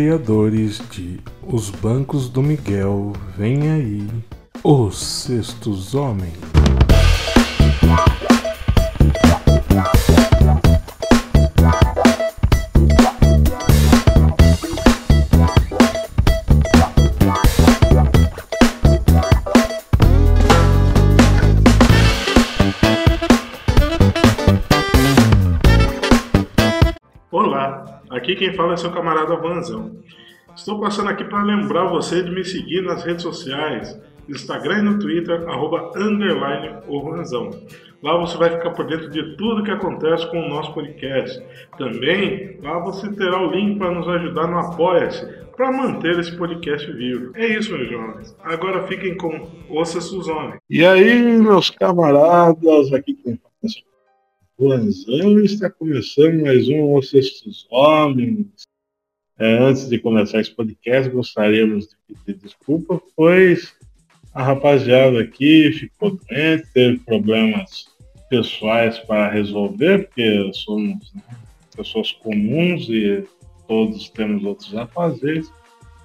Criadores de Os Bancos do Miguel, vem aí, Os Sextos Homens. Aqui quem fala é seu camarada Vanzão. Estou passando aqui para lembrar você de me seguir nas redes sociais, no Instagram e no Twitter, arroba. Lá você vai ficar por dentro de tudo que acontece com o nosso podcast. Também lá você terá o link para nos ajudar no Apoia-se para manter esse podcast vivo. É isso, meus jovens. Agora fiquem com Ouça Suzone. E aí, meus camaradas, aqui quem fala seu Vanzão está começando mais um Os Sextos Homens. É, antes de começar esse podcast, gostaríamos de pedir desculpa, pois a rapaziada aqui ficou doente, teve problemas pessoais para resolver, porque somos né, pessoas comuns e todos temos outros afazeres.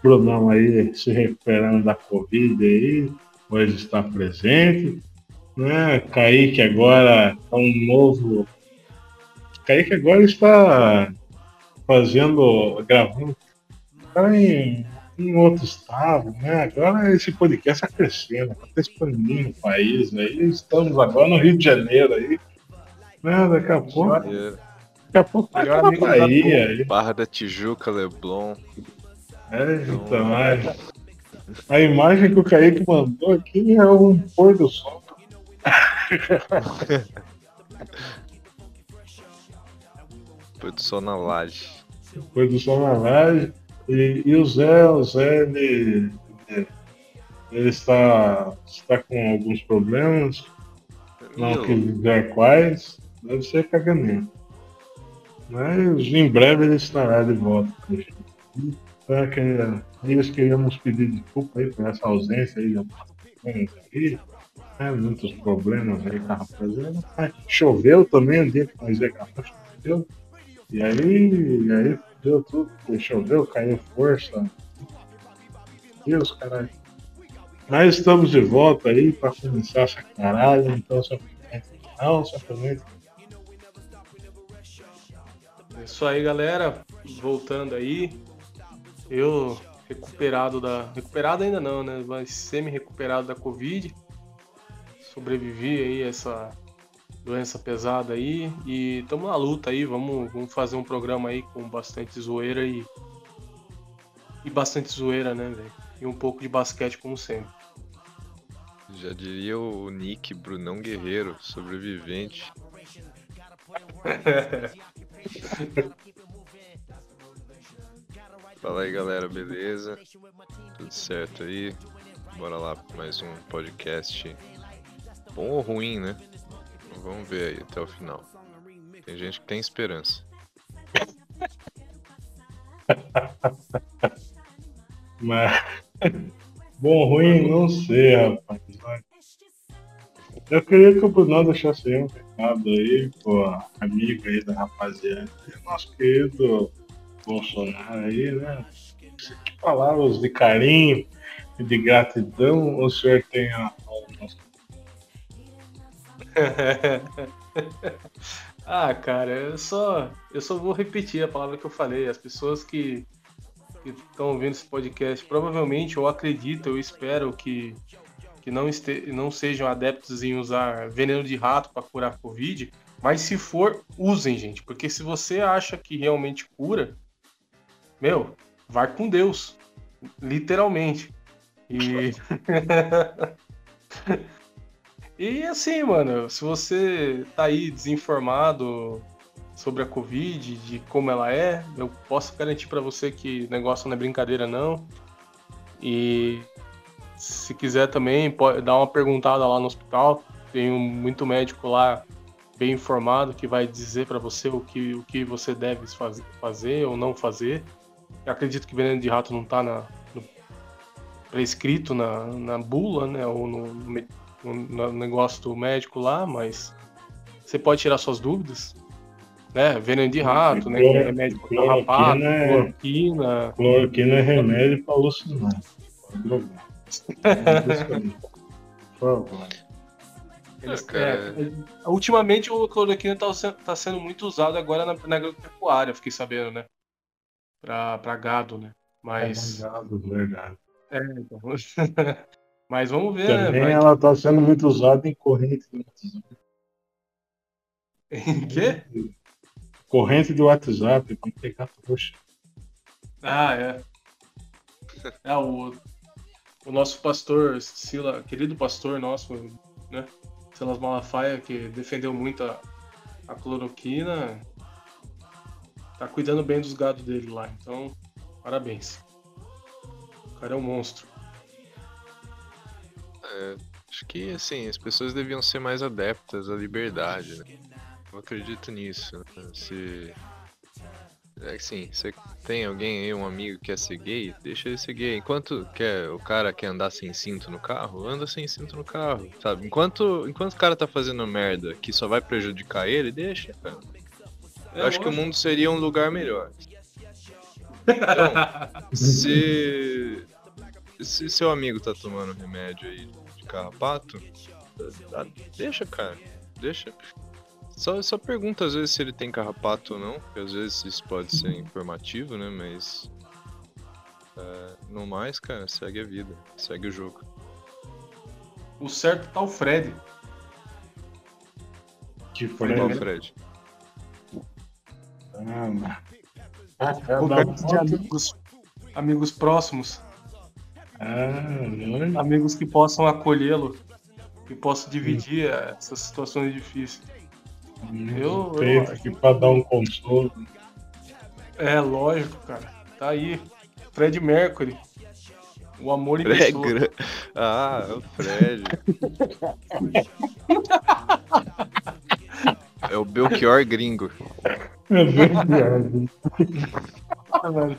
Brunão aí se recuperando da Covid aí, hoje está presente. Né? Kaique agora é um novo. Kaique agora está fazendo, gravando, está em, em outro estado, né? Agora esse podcast está crescendo, está expandindo o país aí. Estamos agora no Rio de Janeiro aí. Né? Daqui a pouco. Daqui a pouco vai da Bahia aí. Barra da Tijuca, Leblon. É, então, é. A imagem que o Kaique mandou aqui é um pôr do sol. Produção na laje. Pôr do sol na laje. E, e o Zé, o Zé, ele, ele, ele está, está com alguns problemas, não Meu, quis dizer quais, deve ser caganeiro. Mas em breve ele estará de volta. Então, que- Nós queríamos pedir desculpa aí por essa ausência aí aí, né, muitos problemas aí com a rapaziada. Choveu também, o dia que nós gravar, choveu. E aí, e aí deu tudo, choveu, caiu força. Deus, caralho. Mas estamos de volta aí para começar essa caralho, então apresente. Não, se apresente. É Isso aí, galera. Voltando aí. Eu recuperado da. Recuperado ainda não, né? Mas semi-recuperado da Covid. Sobrevivi aí a essa doença pesada aí. E estamos na luta aí. Vamos, vamos fazer um programa aí com bastante zoeira e. E bastante zoeira, né, velho? E um pouco de basquete, como sempre. já diria o Nick Brunão Guerreiro, sobrevivente. Fala aí galera, beleza? Tudo certo aí? Bora lá pra mais um podcast. Bom ou ruim, né? Vamos ver aí até o final. Tem gente que tem esperança. Mas. Bom, ruim, não sei, rapaz. Eu queria que o Bruno deixasse aí um recado aí pro amigo aí da rapaziada. Nosso querido Bolsonaro aí, né? Que palavras de carinho e de gratidão o senhor tem ao nosso ah, cara, eu só, eu só vou repetir a palavra que eu falei. As pessoas que estão ouvindo esse podcast, provavelmente, eu acredito, eu espero que, que não, este, não sejam adeptos em usar veneno de rato para curar Covid, mas se for, usem, gente, porque se você acha que realmente cura, meu, vai com Deus, literalmente. E. E assim, mano, se você tá aí desinformado sobre a Covid, de como ela é, eu posso garantir pra você que negócio não é brincadeira, não. E se quiser também, pode dar uma perguntada lá no hospital. Tem muito médico lá bem informado que vai dizer pra você o que, o que você deve faz, fazer ou não fazer. Eu acredito que veneno de rato não tá na, no, prescrito na, na bula, né? Ou no, no, no negócio do médico lá, mas você pode tirar suas dúvidas. né? Veneno de rato, né? Que é remédio para carrapato, Cloroquina é- cloroquina. Cloroquina é remédio para alucinar. Pra drogar. Por favor. Eles- Ah, cara. é, ultimamente o cloroquina tá, se- tá sendo muito usado agora na, na agropecuária, fiquei sabendo, né? Pra, pra gado, né? Mas. É mandado, verdade. É, então. Mas vamos ver, Também né? Vai... ela está sendo muito usada em corrente do WhatsApp. Em quê? Corrente do WhatsApp para pegar trouxa. Ah, é. É, o, o nosso pastor, Sila, querido pastor nosso, né? Silas Malafaia, que defendeu muito a, a cloroquina, tá cuidando bem dos gados dele lá. Então, parabéns. O cara é um monstro. Acho que, assim, as pessoas deviam ser mais adeptas à liberdade, né? Eu acredito nisso. né? Se. É que assim, você tem alguém aí, um amigo que quer ser gay, deixa ele ser gay. Enquanto quer, o cara quer andar sem cinto no carro, anda sem cinto no carro, sabe? Enquanto, enquanto o cara tá fazendo merda que só vai prejudicar ele, deixa, cara. É, Eu acho que o mundo seria um lugar melhor. Então, se, se seu amigo tá tomando remédio aí carrapato, dá- deixa, cara. Deixa. Só, só pergunta às vezes se ele tem carrapato ou não, porque às vezes isso pode ser informativo, né? Mas. é, no mais, cara, segue a vida, segue o jogo. O certo tá o Fred. Que Qual Fred. Fred? Ah, ah, Coberto de amigos, amigos próximos, ah, amigos que possam acolhê-lo, que possam dividir eh, essas situações difíceis. Eu- eu aqui para dar um consolo. É lógico, cara. Tá aí. Fred Mercury. O amor em Fred pessoa. Ah, é o Fred. é o Belchior gringo. É verdade. Ah, velho.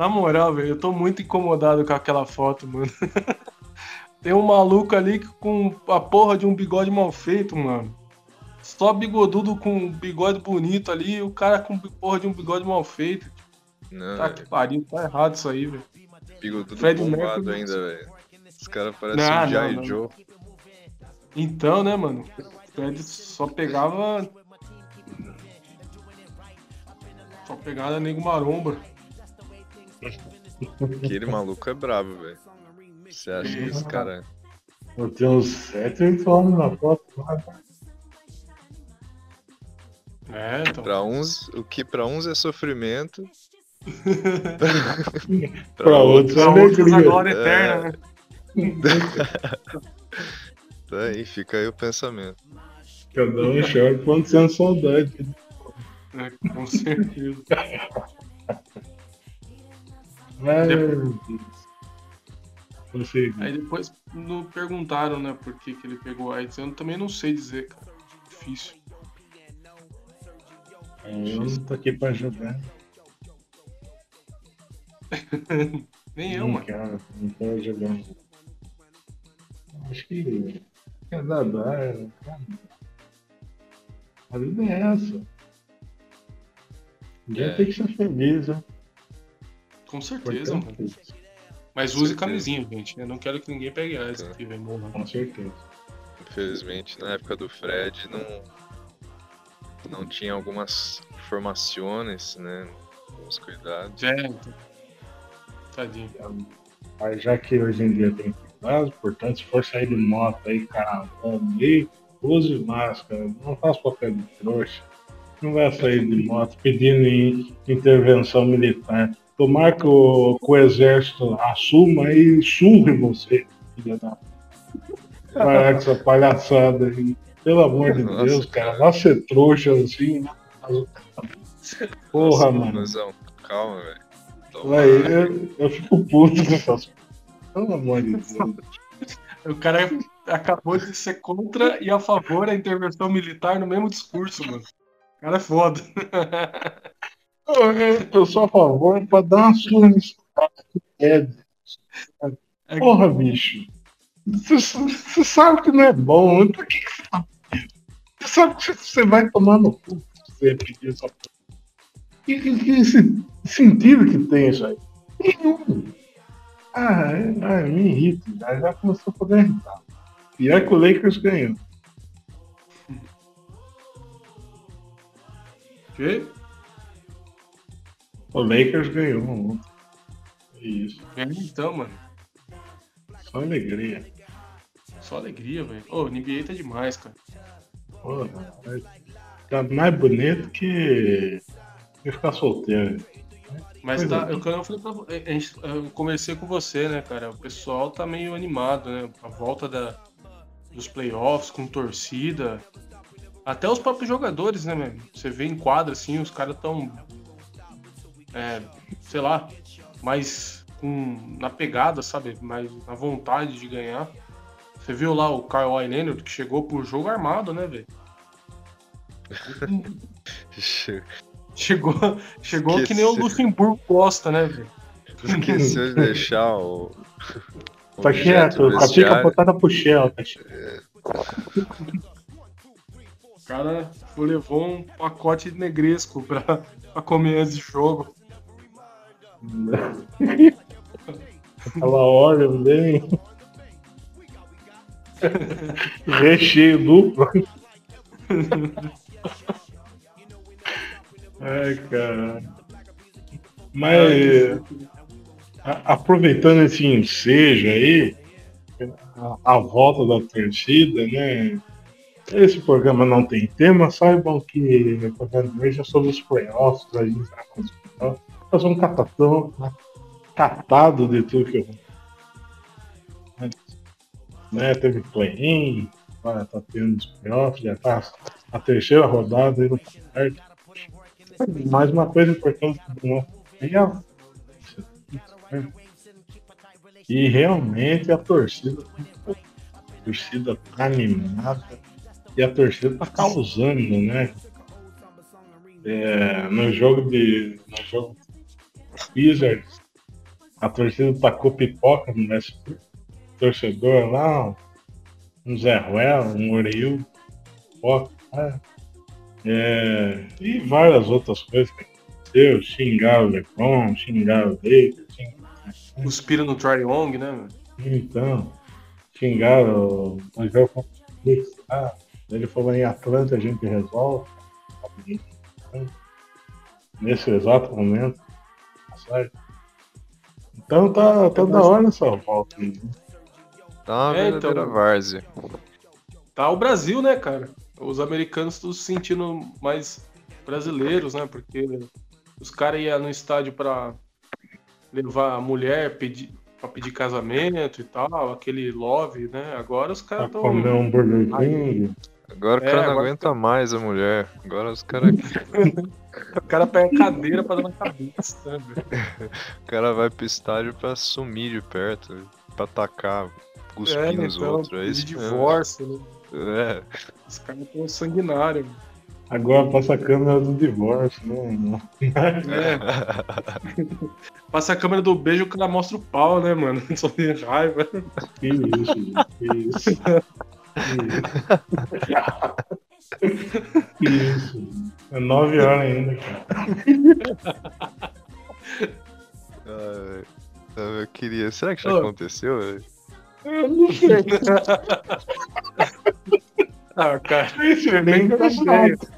Na moral, velho, eu tô muito incomodado com aquela foto, mano. Tem um maluco ali com a porra de um bigode mal feito, mano. Só bigodudo com um bigode bonito ali, e o cara com porra de um bigode mal feito. Não, Tá que pariu, tá errado isso aí, velho. bigodudo Fred bombado Mercury. ainda, velho. Os caras parecem um não. Joe. Então, né, mano? O Fred só pegava. Só pegava nego maromba. Aquele maluco é brabo, velho. Você acha que esse cara. Eu tenho uns 7, 8 anos na foto. É, então. Pra uns, o que pra uns é sofrimento. Pra outros é Pra outros a alegria. glória eterna, né? Tá aí, fica aí o pensamento. Cada um chora quando sente saudade. É, com certeza. Ai, Depois-. Consegui. Aí depois não perguntaram, né, por que, que ele pegou AIDS. Eu também não sei dizer, cara. Difícil. Eu não tô aqui pra ajudar. Nem eu, não mano. quero, não. Acho que quer dar, dá. A vida é essa. Dia É. tem que ser feliz, né? Com certeza, mano. Mas use certeza. camisinha, gente. Eu não quero que ninguém pegue AIDS Tá. aqui, velho. Com certeza. Infelizmente, na época do Fred, não, não tinha algumas informações, né? Alguns cuidados. É, então. Tadinho. Mas já que hoje em dia tem cuidado, portanto, se for sair de moto aí, caravana aí, use máscara, não faça papel de trouxa. Não vai sair de moto pedindo in- intervenção militar. Tomar que o, que o exército assuma e surre você, filha da. Parar com essa palhaçada aí. Pelo amor de Nossa, Deus, cara. Vai ser trouxa assim. né? Porra, Nossa, mano. Calma, velho. Aí eu, eu fico puto com essas coisas. Pelo amor de Deus. O cara acabou de ser contra e a favor da intervenção militar no mesmo discurso, mano. O cara é foda. Eu, sou a favor pra dar uma pede. É Porra, bicho. Você sabe que não é bom. Por que você tá? Você sabe que você vai tomar no cu. você pedir essa que, que, que sentido que tem isso aí? Nenhum. Ah, é, ah me irrita, já, já começou a poder irritar. É que o Lakers ganhou. Que? O Lakers ganhou ontem. Isso. É, então, mano. Só alegria. Só alegria, velho. Ô, o NBA tá demais, cara. Porra, tá mais bonito que, que ficar solteiro. Mas tá, é. eu, eu falei pra a gente, eu conversei com você, né, cara? O pessoal tá meio animado, né? A volta da, dos playoffs com torcida. Até os próprios jogadores, né, mano? Você vê em quadra, assim, os caras tão. É, sei lá, mais com, na pegada, sabe? Mais na vontade de ganhar. Você viu lá o Kawhi Leonard que chegou pro jogo armado, né, velho? Chegou, chegou que nem o. Luxemburgo gosta, né, velho? Esqueceu de deixar o. o Tá objeto quieto, com a pica apontada pro Shell. Tá. O cara levou um pacote de negresco pra, pra comer antes do jogo. Aquela hora, bem. Recheio duplo. Ai, cara. Mas aproveitando esse ensejo aí, a, a volta da torcida, né? Esse programa não tem tema, saibam que o programa é sobre os playoffs, a gente vai com os. Fazer um catatão, catado de tudo que eu né, teve play-in, agora tá tendo os playoffs, já tá a terceira rodada aí no certo. Mais uma coisa importante do nosso dia, e realmente a torcida a torcida tá animada e a torcida tá causando, né? É, no jogo de. No jogo Wizards, a torcida tacou pipoca no SP. Torcedor lá, um Zé Ruela, um Oreu, pipoca, né? é, e várias outras coisas que aconteceu, xingar o Lebron, xingar o Lakers, xingar Cuspira no Trae Young, né, mano? então, xingaram o Knicks, ah, ele falou em Atlanta a gente resolve. Nesse exato momento. Certo? Então tá, tá da hora essa volta aí. Tá uma É, verdadeira então. várzea. Tá o Brasil, né, cara? Os americanos estão se sentindo mais brasileiros, né? Porque os caras iam no estádio pra levar a mulher pedir, pra pedir casamento e tal, aquele love, né? Agora os caras estão. comer um Burger King. Agora o É, cara não agora aguenta mais a mulher. Agora os caras. O cara pega a cadeira pra dar na cabeça, né, velho? O cara vai pro estádio pra sumir de perto, pra atacar, cuspir É, nos então, outros. É isso mesmo. divórcio, né? É. Os caras estão sanguinários. Agora passa a câmera do divórcio, né? É. Passa a câmera do beijo, o cara mostra o pau, né, mano? Só tem raiva. Que isso, gente, que isso. Isso. Isso. É nove horas ainda, cara. Ai, eu queria. Será que já aconteceu? Eu não sei. Ah, cara. Esse nem Bem tá chato.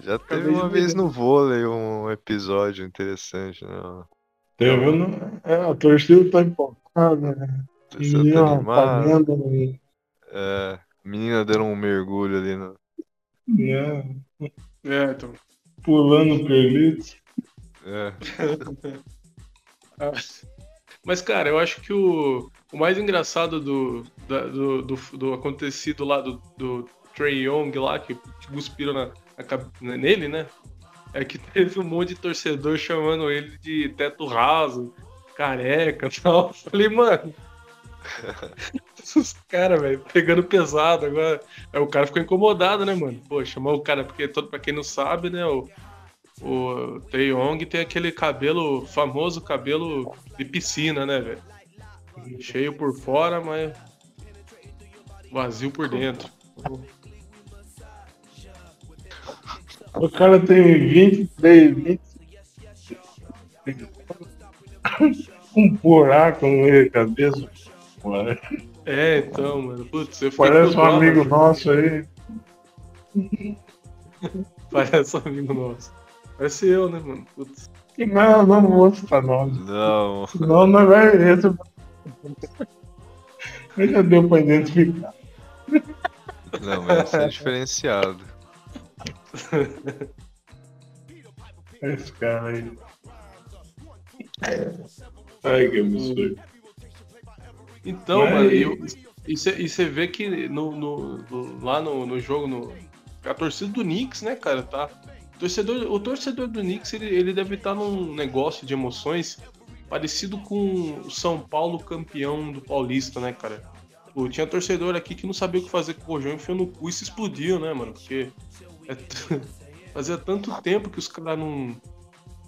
Já teve uma vez no vôlei um episódio interessante, né? Teve, não? É, a torcida tá empolgada, né? Você E, tá ó, animado. pagando, né? É, menina deram um mergulho ali no. né? É, então. Pulando perlitos. É, Ah, Mas, cara, eu acho que o, o mais engraçado do, da- do, do, do acontecido lá do, do Trey Young lá, que, que cuspiram na, na nele, né? É que teve um monte de torcedor chamando ele de teto raso, careca e tal. Falei, mano. Os caras, velho, pegando pesado agora. Aí o cara ficou incomodado, né, mano? Pô, chamou o cara, porque todo, pra quem não sabe, né, o, o Tae Young tem aquele cabelo, famoso cabelo de piscina, né, velho? Cheio por fora, mas vazio por dentro. O cara tem 23, 20. Um buraco no meio da cabeça. É, então, mano. Putz, eu Parece um amigo nosso aí. Parece um amigo nosso. Parece eu, né, mano? Putz. Não, não mostra nós. Não. Não, não vai esse. Já deu pra identificar. Não, mas esse é diferenciado. Esse cara aí. Ai, que absurdo. Então, Mas- mano, e eu- e você vê que no, no- no- lá no, no jogo, no, a torcida do Knicks, né, cara, tá. O torcedor, o torcedor do Knicks, ele, ele deve estar num negócio de emoções parecido com o São Paulo campeão do Paulista, né, cara? Pô, tinha torcedor aqui que não sabia o que fazer com o Rojão, enfiou no cu e se explodiu, né, mano? Porque é t- fazia tanto tempo que os caras não,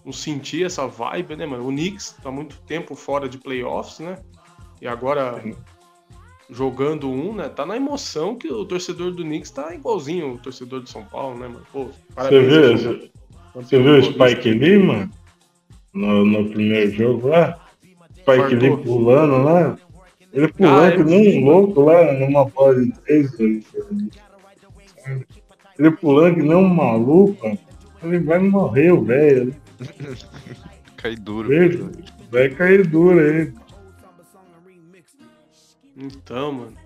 não sentiam essa vibe, né, mano? O Knicks tá muito tempo fora de playoffs, né? E agora jogando um, né? Tá na emoção que o torcedor do Knicks tá igualzinho o torcedor do São Paulo, né, mano? Pô, Você viu, você, você viu o. Spike Lee, mano? No, no primeiro jogo lá? Spike Fartou. Lee pulando lá. Ele pulando Ah, que nem um louco lá numa bola de três. Ele ele pulando que nem um maluco. Ele vai morrer, o velho. Cai duro. Ele Vai cair duro aí. Então, mano.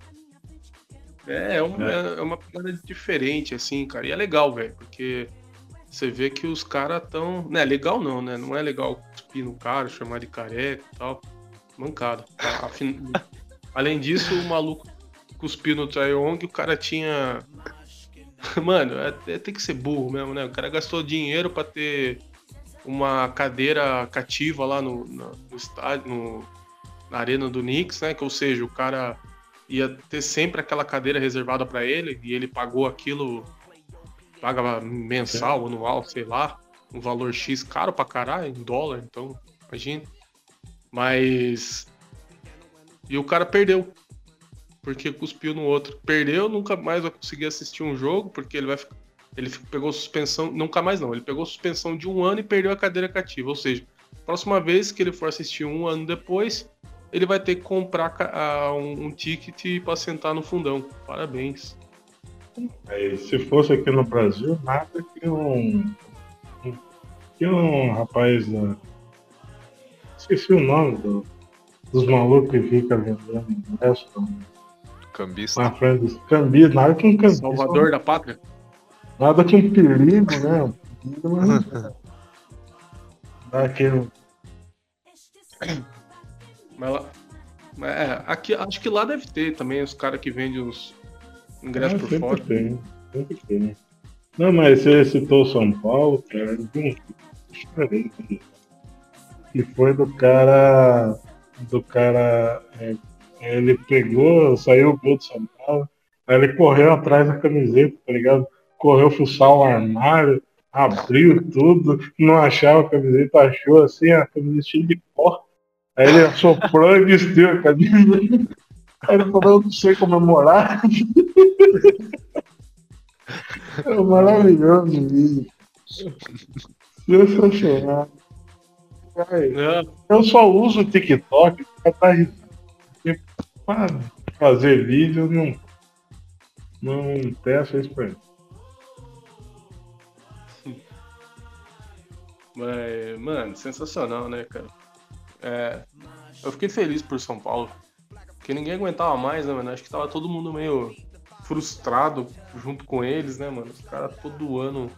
É, é uma, é uma pegada diferente, assim, cara. E é legal, velho, porque você vê que os caras tão. Não é legal, não, né? Não é legal cuspir no cara, chamar de careca e tal. Mancado. A- afin- Além disso, o maluco cuspiu no Trayong, o cara tinha. Mano, é, é- tem que ser burro mesmo, né? O cara gastou dinheiro pra ter uma cadeira cativa lá no, na- no estádio, no, na arena do Knicks, né? Que ou seja, o cara ia ter sempre aquela cadeira reservada pra ele e ele pagou aquilo, paga mensal, anual, sei lá, um valor X caro pra caralho, em dólar, então, imagina. Mas. E o cara perdeu. Porque cuspiu no outro. Perdeu, nunca mais vai conseguir assistir um jogo, porque ele vai ficar. Ele pegou suspensão. Nunca mais não. Ele pegou suspensão de um ano e perdeu a cadeira cativa. Ou seja, próxima vez que ele for assistir um ano depois, ele vai ter que comprar um, ticket pra sentar no fundão. Parabéns. Aí, se fosse aqui no Brasil, nada que um. Que um rapaz da. Esqueci o nome do- dos malucos que ficam vendendo ingresso Cambista. na frente dos cambistas. Nada que um cambista. Salvador da pátria. Nada que um perigo, né? Um Dá aquele. Mas lá. é, aqui, acho que lá deve ter também os caras que vendem os ingressos Ah, por fora. tem, sempre tem. Não, mas você citou São Paulo, cara, de um diferente. Que foi do cara. Do cara. é, ele pegou, saiu o gol do São Paulo, aí ele correu atrás da camiseta, tá ligado? Correu fuçar o armário, abriu tudo, não achava a camiseta, achou assim, a camiseta cheia de pó. Aí ele soprou e vestiu a camisa. Aí ele falou, eu não sei comemorar. É um maravilhoso vídeo. Sensacional. Não, Eu só uso o TikTok. Porque pra fazer vídeo não, não peço isso pra ele. mas, mano, sensacional, né, cara? É, eu fiquei feliz por São Paulo. Porque ninguém aguentava mais, né, mano? Acho que tava todo mundo meio frustrado junto com eles, né, mano? Os caras todo ano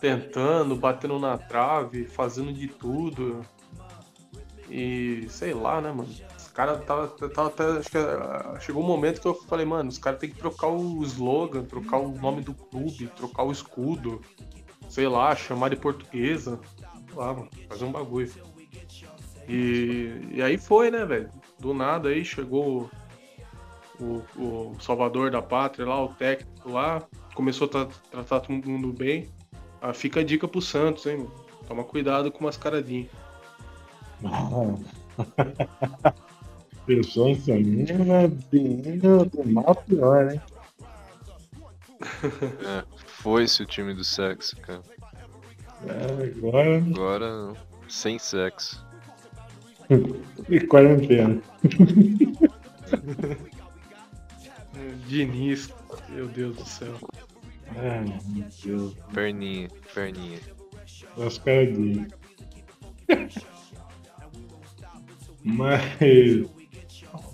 tentando, batendo na trave, fazendo de tudo. E sei lá, né, mano? Os caras tava, tava até. Acho que ah, chegou um momento que eu falei, mano, os caras tem que trocar o slogan, trocar o nome do clube, trocar o escudo, sei lá, chamar de portuguesa. Sei lá, mano, fazer um bagulho. E, e aí foi, né, velho? Do nada aí chegou o, o Salvador da Pátria lá, o técnico lá, começou a tra- tratar todo mundo bem. Ah, fica a dica pro Santos, hein? Toma cuidado com mascaradinha. Pessoas também é bem do mal pior, hein? Foi-se o time do sexo, cara. É, agora. Agora, sem sexo. E quarentena. Diniz, meu Deus do céu. Ai, meu Deus. Perninha, perninha. As caradinhas. Mas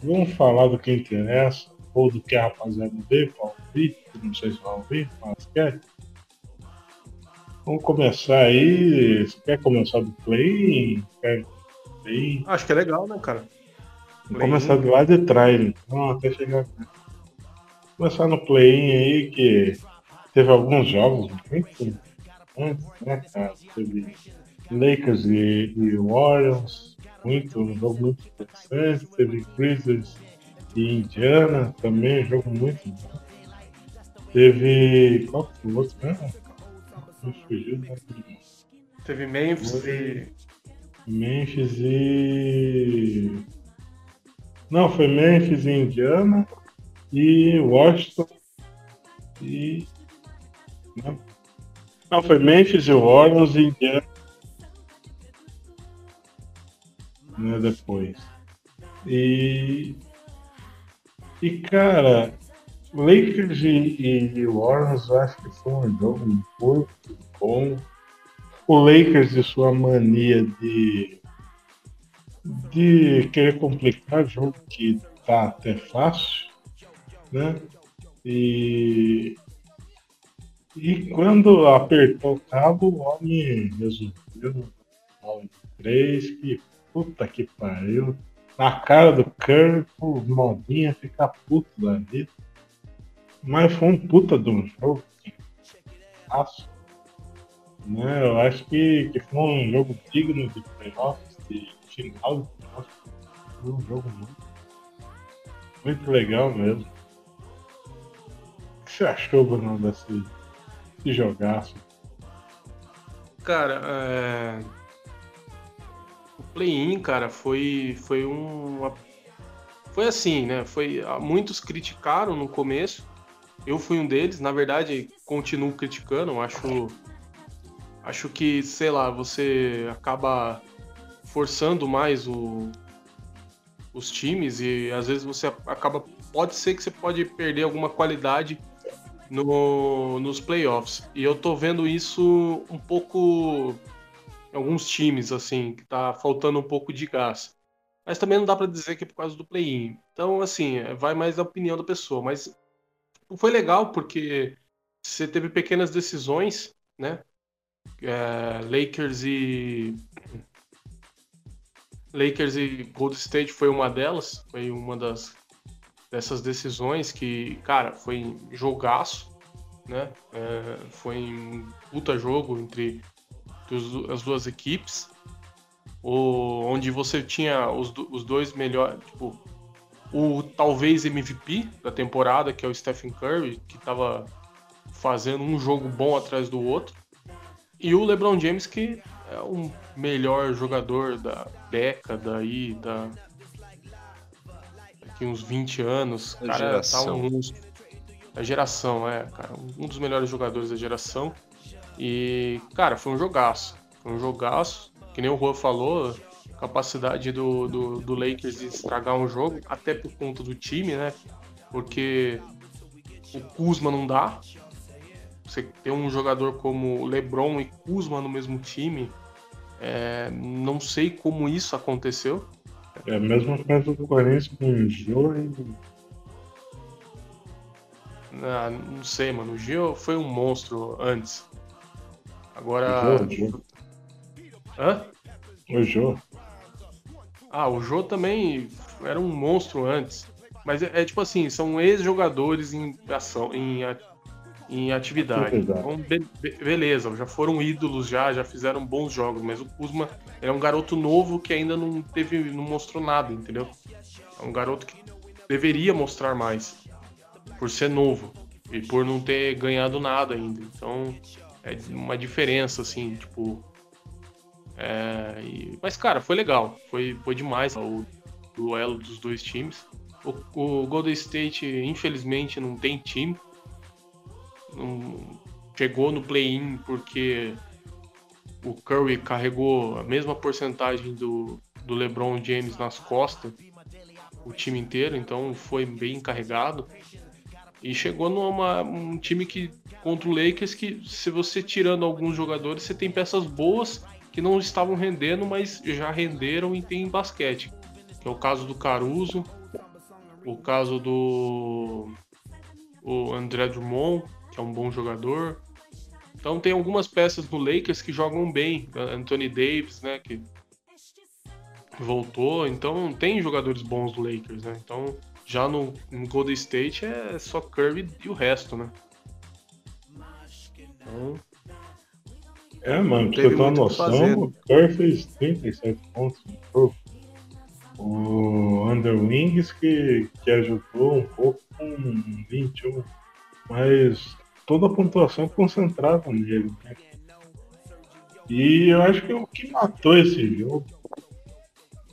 vamos falar do que interessa, ou do que a rapaziada vê para ouvir, não sei se vai ouvir, mas quer. Vamos começar aí. Você quer começar do play? Quer play? Acho que é legal, né, cara? Vamos começar do lado de trás, então, até chegar. Começar no play aí, que teve alguns jogos muito antes, né, cara? Teve Lakers e, e Warriors, muito, um jogo muito interessante. Teve Grizzlies e Indiana, também um jogo muito bom. Teve. Qual que foi o outro mesmo? Me fugiu, né? Teve Memphis e. Memphis e. Não, foi Memphis e Indiana e Washington e. Não, não foi Memphis e Orleans e Indiana. Né, depois. E. E cara, Lakers e, e Warriors eu acho que foi um jogo muito bom. O Lakers de sua mania de de querer complicar jogo que tá até fácil, né? E e quando apertou o cabo, o homem resolveu 9 3 que puta que pariu. Na cara do Curry, o modinha ficar puto da vida. Mas foi um puta de um jogo. Fácil. Né? Eu acho que, que foi um jogo digno de playoffs, de final de playoffs. Foi um jogo muito, muito legal mesmo. O que você achou, Bruno, desse, desse jogaço? Cara, é... o play-in, cara, foi, foi um. Foi assim, né? Foi, muitos criticaram no começo. Eu fui um deles, na verdade, continuo criticando, acho acho que, sei lá, você acaba forçando mais o, os times e às vezes você acaba pode ser que você pode perder alguma qualidade no, nos playoffs. E eu tô vendo isso um pouco em alguns times assim, que tá faltando um pouco de gás. Mas também não dá para dizer que é por causa do play-in. Então, assim, vai mais da opinião da pessoa, mas foi legal porque você teve pequenas decisões, né? É, Lakers e Lakers e Gold State foi uma delas, foi uma das dessas decisões que, cara, foi jogaço, né? É, foi um puta jogo entre as duas equipes, onde você tinha os, os dois melhores, tipo, o talvez MVP da temporada, que é o Stephen Curry, que estava fazendo um jogo bom atrás do outro, e o LeBron James, que é o melhor jogador da década aí, da daqui uns 20 anos, cara, geração. tá um da geração, é, cara, um dos melhores jogadores da geração. E, cara, foi um jogaço. Foi um jogaço, que nem o Juan falou, capacidade do, do, do Lakers de estragar um jogo, até por conta do time, né? Porque o Kuzma não dá. Você ter um jogador como LeBron e Kuzma no mesmo time, é, não sei como isso aconteceu. É a mesma coisa do Corinthians com o Gil e Ah, não sei, mano. O Gio foi um monstro antes. Agora. o Jô. Hã? O Jô. Ah, o Jô também era um monstro antes. Mas é, é tipo assim, são ex-jogadores em ação, em, em atividade. Então, be- be- beleza, já foram ídolos já, já fizeram bons jogos, mas o Kuzma é um garoto novo que ainda não teve, não mostrou nada, entendeu? É um garoto que deveria mostrar mais, por ser novo e por não ter ganhado nada ainda. Então, é uma diferença, assim, tipo. É, mas, cara, foi legal. Foi, foi demais o duelo dos dois times. O, o Golden State, infelizmente, não tem time. Não- chegou no play-in porque o Curry carregou a mesma porcentagem do, do LeBron James nas costas o time inteiro, então foi bem carregado. E chegou numa um time que contra o Lakers que se você tirando alguns jogadores, você tem peças boas que não estavam rendendo, mas já renderam e tem basquete. Que é o caso do Caruso, o caso do o André Drummond, que é um bom jogador. Então tem algumas peças no Lakers que jogam bem, Anthony Davis, né, que voltou, então tem jogadores bons do Lakers, né? Então já no, no Golden State é só Curry e o resto, né? Então, é, mano, pra você ter uma noção, o Curry fez 37 pontos no jogo. O Underwings que, que ajudou um pouco com 21. Mas toda a pontuação concentrada nele. Né? E eu acho que o que matou esse jogo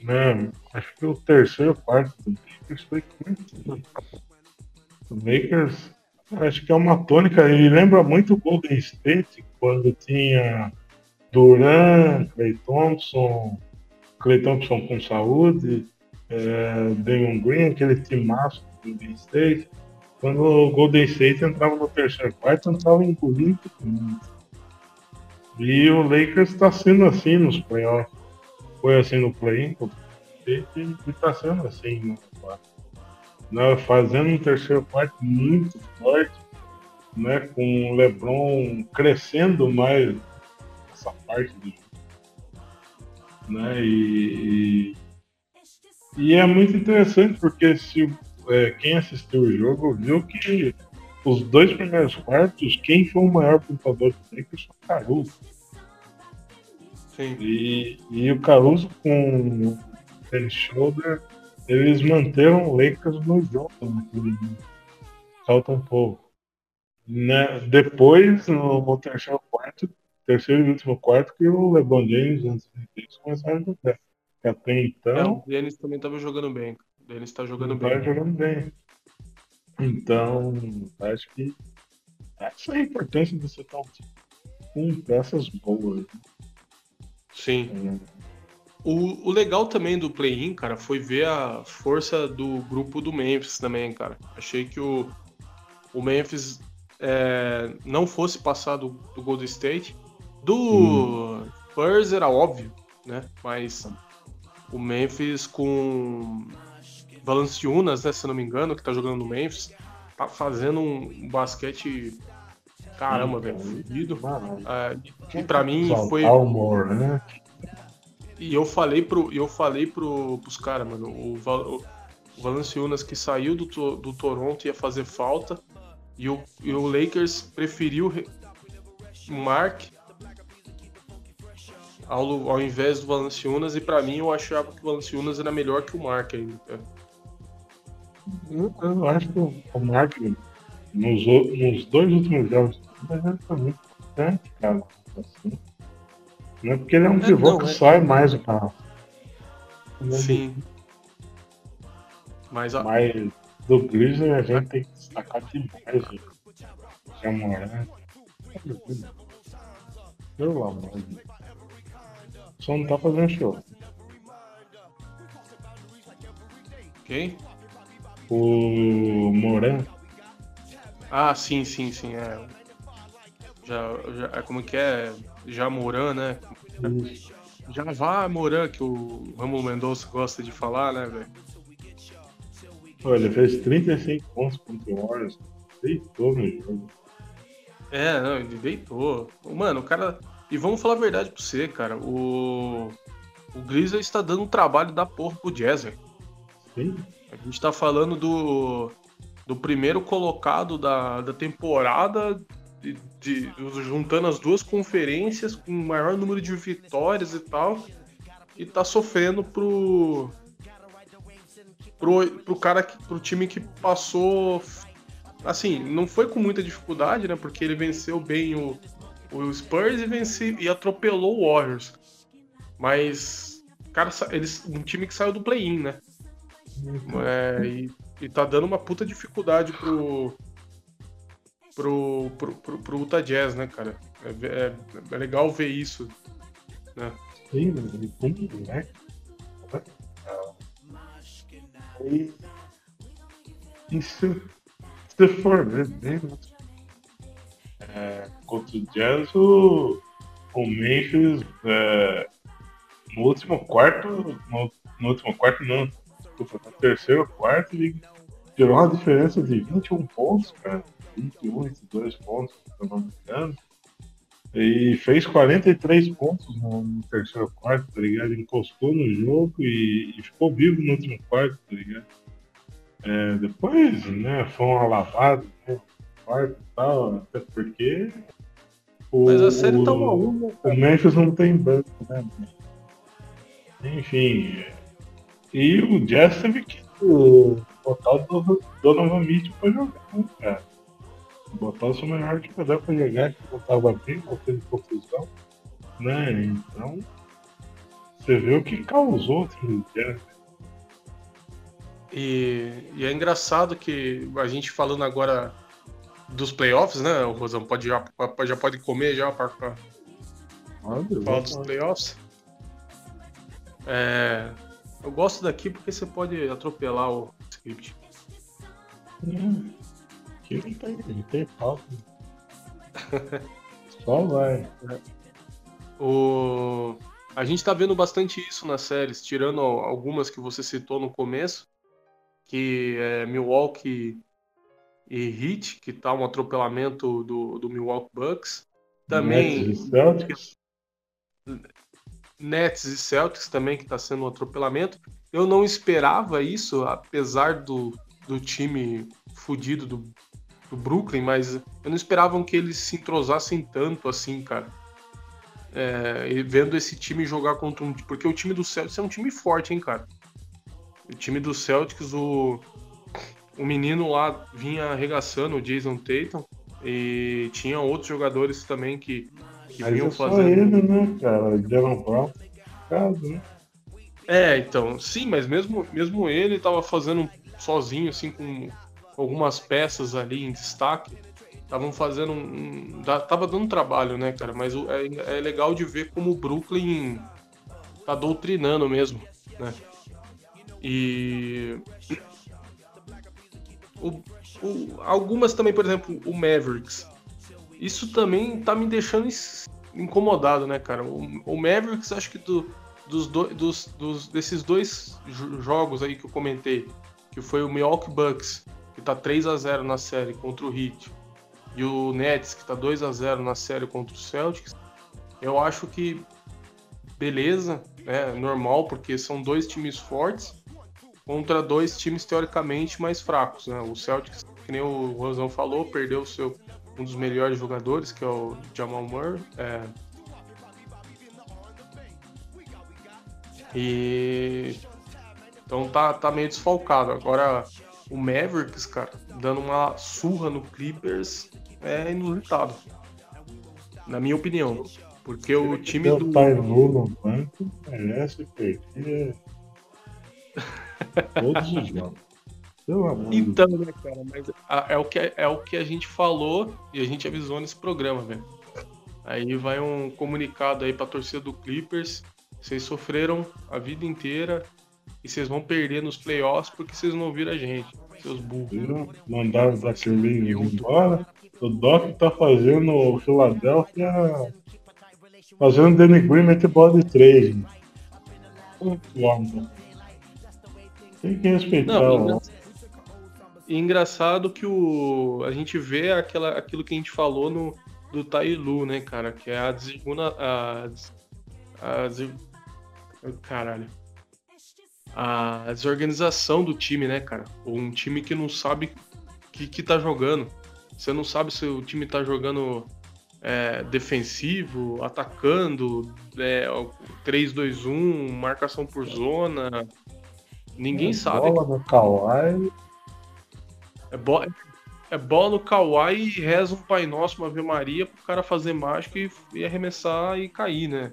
né? Acho que o terceiro quarto do Lakers foi. O Lakers, acho que é uma tônica, ele lembra muito o Golden State, quando tinha Duran, Clay Thompson, Clay Thompson com saúde, é, Damon Green, aquele timaço do Golden State. Quando o Golden State entrava no terceiro quarto, entrava engolindo. E o Lakers está sendo assim nos playoffs foi assim no play e está sendo assim no né, fazendo um terceiro quarto muito forte, né, com o LeBron crescendo mais essa parte do né, e, e é muito interessante porque se é, quem assistiu o jogo viu que os dois primeiros quartos, quem foi o maior pontuador do Lakers foi o Caruso. Sim. E, e o Caruso com o Shoulder, eles manteram o Lakers no jogo naquele Falta um pouco. Né? Depois, no, no terceiro quarto, terceiro e último quarto, que o LeBron James, antes deles, começaram a jogar. Até então. É, o Dennis também estava jogando bem. Dennis está jogando bem. Está jogando bem. Então, acho que essa é a importância de você estar com peças boas. Né? Sim. Hum. O, o legal também do play-in, cara, foi ver a força do grupo do Memphis também, cara. Achei que o, o Memphis é, não fosse passar do, do Golden State. Do hum. Spurs era óbvio, né? Mas o Memphis com Valanciunas, né, se não me engano, que tá jogando no Memphis, tá fazendo um basquete Caramba, velho, fudido. É, e pra mim foi. Almor, né? E eu falei pro, eu falei pro, pros caras, mano, o, o, o Valanciunas que saiu do, do Toronto ia fazer falta. E o, e o Lakers preferiu o Mark ao, ao invés do Valanciunas. E pra mim eu achava que o Valanciunas era melhor que o Mark ainda. Eu, eu acho que o Mark nos, nos dois últimos jogos, ele foi muito importante, cara. Assim. Não é porque ele é um é, pivô não, que é... sai mais o carro. Sim. Mas, a... Mas do Grizzly a gente tem que destacar demais o Jamoran. Pelo amor de Deus. Só não tá fazendo show. Quem? O Moran. Ah, sim, sim, sim. É. Já, já, é como que é? Já Moran, né? Já vá Moran, que o Ramon Mendonça gosta de falar, né, velho? Olha, ele fez 35 pontos contra o Warriors. Deitou no jogo. É, não, ele deitou. Mano, o cara. E vamos falar a verdade pra você, cara. O. O Grizzly está dando um trabalho da porra pro Jazz, velho. Sim. A gente tá falando do do primeiro colocado da, da temporada, de, de, juntando as duas conferências com o maior número de vitórias e tal, e tá sofrendo pro, pro, pro cara, pro time que passou. Assim, não foi com muita dificuldade, né? Porque ele venceu bem o, o Spurs e, vence, e atropelou o Warriors. Mas, cara, eles, um time que saiu do play-in, né? É, e e tá dando uma puta dificuldade pro, pro, pro, pro, pro Utah Jazz, né, cara? É, é, é legal ver isso, né? Sim, mas ele tem, né? E isso, se for ver bem, é, contra o Jazz, o, o Memphis é, no último quarto, no, no, último quarto não, desculpa, no terceiro quarto ele tirou uma diferença de 21 pontos, cara, 21, 22 pontos, se eu não me engano. E fez 43 pontos no, terceiro quarto, tá ligado? Encostou no jogo e, e, ficou vivo no último quarto, tá ligado? É, depois, né, foi uma lavada, né? Quarto e tal, até porque. O, Mas a série tá uma uma. O Memphis não tem banco, né? Enfim. E o Jazz teve que botar o Donovan Mitchell pra jogar, né, cara? botar o seu melhor jogador pra jogar, que não tava bem, não teve confusão, né? Então, você vê o que causou o Jazz. E, e, é engraçado que a gente falando agora dos playoffs, né, o Rosão? Pode, já, já pode comer já para falar dos playoffs. É, eu gosto daqui porque você pode atropelar o script. Hum. Não tem, tem falta. Só vai. O... A gente tá vendo bastante isso nas séries, tirando algumas que você citou no começo, que é Milwaukee e Heat, que tá um atropelamento do, do Milwaukee Bucks. Também. Nets e Celtics. Nets e Celtics também, que tá sendo um atropelamento. Eu não esperava isso, apesar do, do time fudido do, do Brooklyn, mas eu não esperavam que eles se entrosassem tanto assim, cara. É, e vendo esse time jogar contra um. Porque o time do Celtics é um time forte, hein, cara. O time do Celtics, o, o menino lá vinha arregaçando, o Jason Tatum, e tinha outros jogadores também que, que vinham é fazendo. Só ele, né, cara? Jalen Brown, caso, né? É, então, sim, mas mesmo, mesmo ele tava fazendo sozinho, assim, com algumas peças ali em destaque, estavam fazendo um, um, tava dando trabalho, né, cara? Mas é, é legal de ver como o Brooklyn tá doutrinando mesmo, né? E o, o, algumas também, por exemplo, o Mavericks. Isso também tá me deixando incomodado, né, cara? O, o Mavericks, acho que do, dos, do, dos, dos, desses dois jogos aí que eu comentei, que foi o Milwaukee Bucks que tá 3 a 0 na série contra o Heat, e o Nets, que tá 2 a 0 na série contra o Celtics, eu acho que beleza, né, normal, porque são dois times fortes contra dois times teoricamente mais fracos, né? O Celtics, que nem o Rosão falou, perdeu o seu um dos melhores jogadores, que é o Jamal Murray. É... E então tá, tá meio desfalcado. Agora o Mavericks, cara, dando uma surra no Clippers é inusitado. Na minha opinião. Porque o time do. No banco merece perder todos os jogos. Então, né, cara, mas é o, que, é o que a gente falou e a gente avisou nesse programa, velho. Aí vai um comunicado aí pra torcida do Clippers. Vocês sofreram a vida inteira e vocês vão perder nos playoffs porque vocês não ouviram a gente, seus burros. Mandaram o Zach embora. O Doc tá fazendo o Philadelphia. Fazendo Danny Green meter bola de 3. Tem que respeitar não, o. engraçado que o a gente vê aquela, aquilo que a gente falou no do Tailu, né, cara, que é a desigual a, a, a caralho a desorganização do time, né, cara? Um time que não sabe que, que tá jogando. Você não sabe se o time tá jogando é, defensivo, atacando, é, 3-2-1, marcação por zona. Ninguém é sabe. Bola no Kawhi. É, bo é bola no Kawhi e reza um Pai Nosso, uma Ave Maria, pro cara fazer mágica e, e arremessar e cair, né?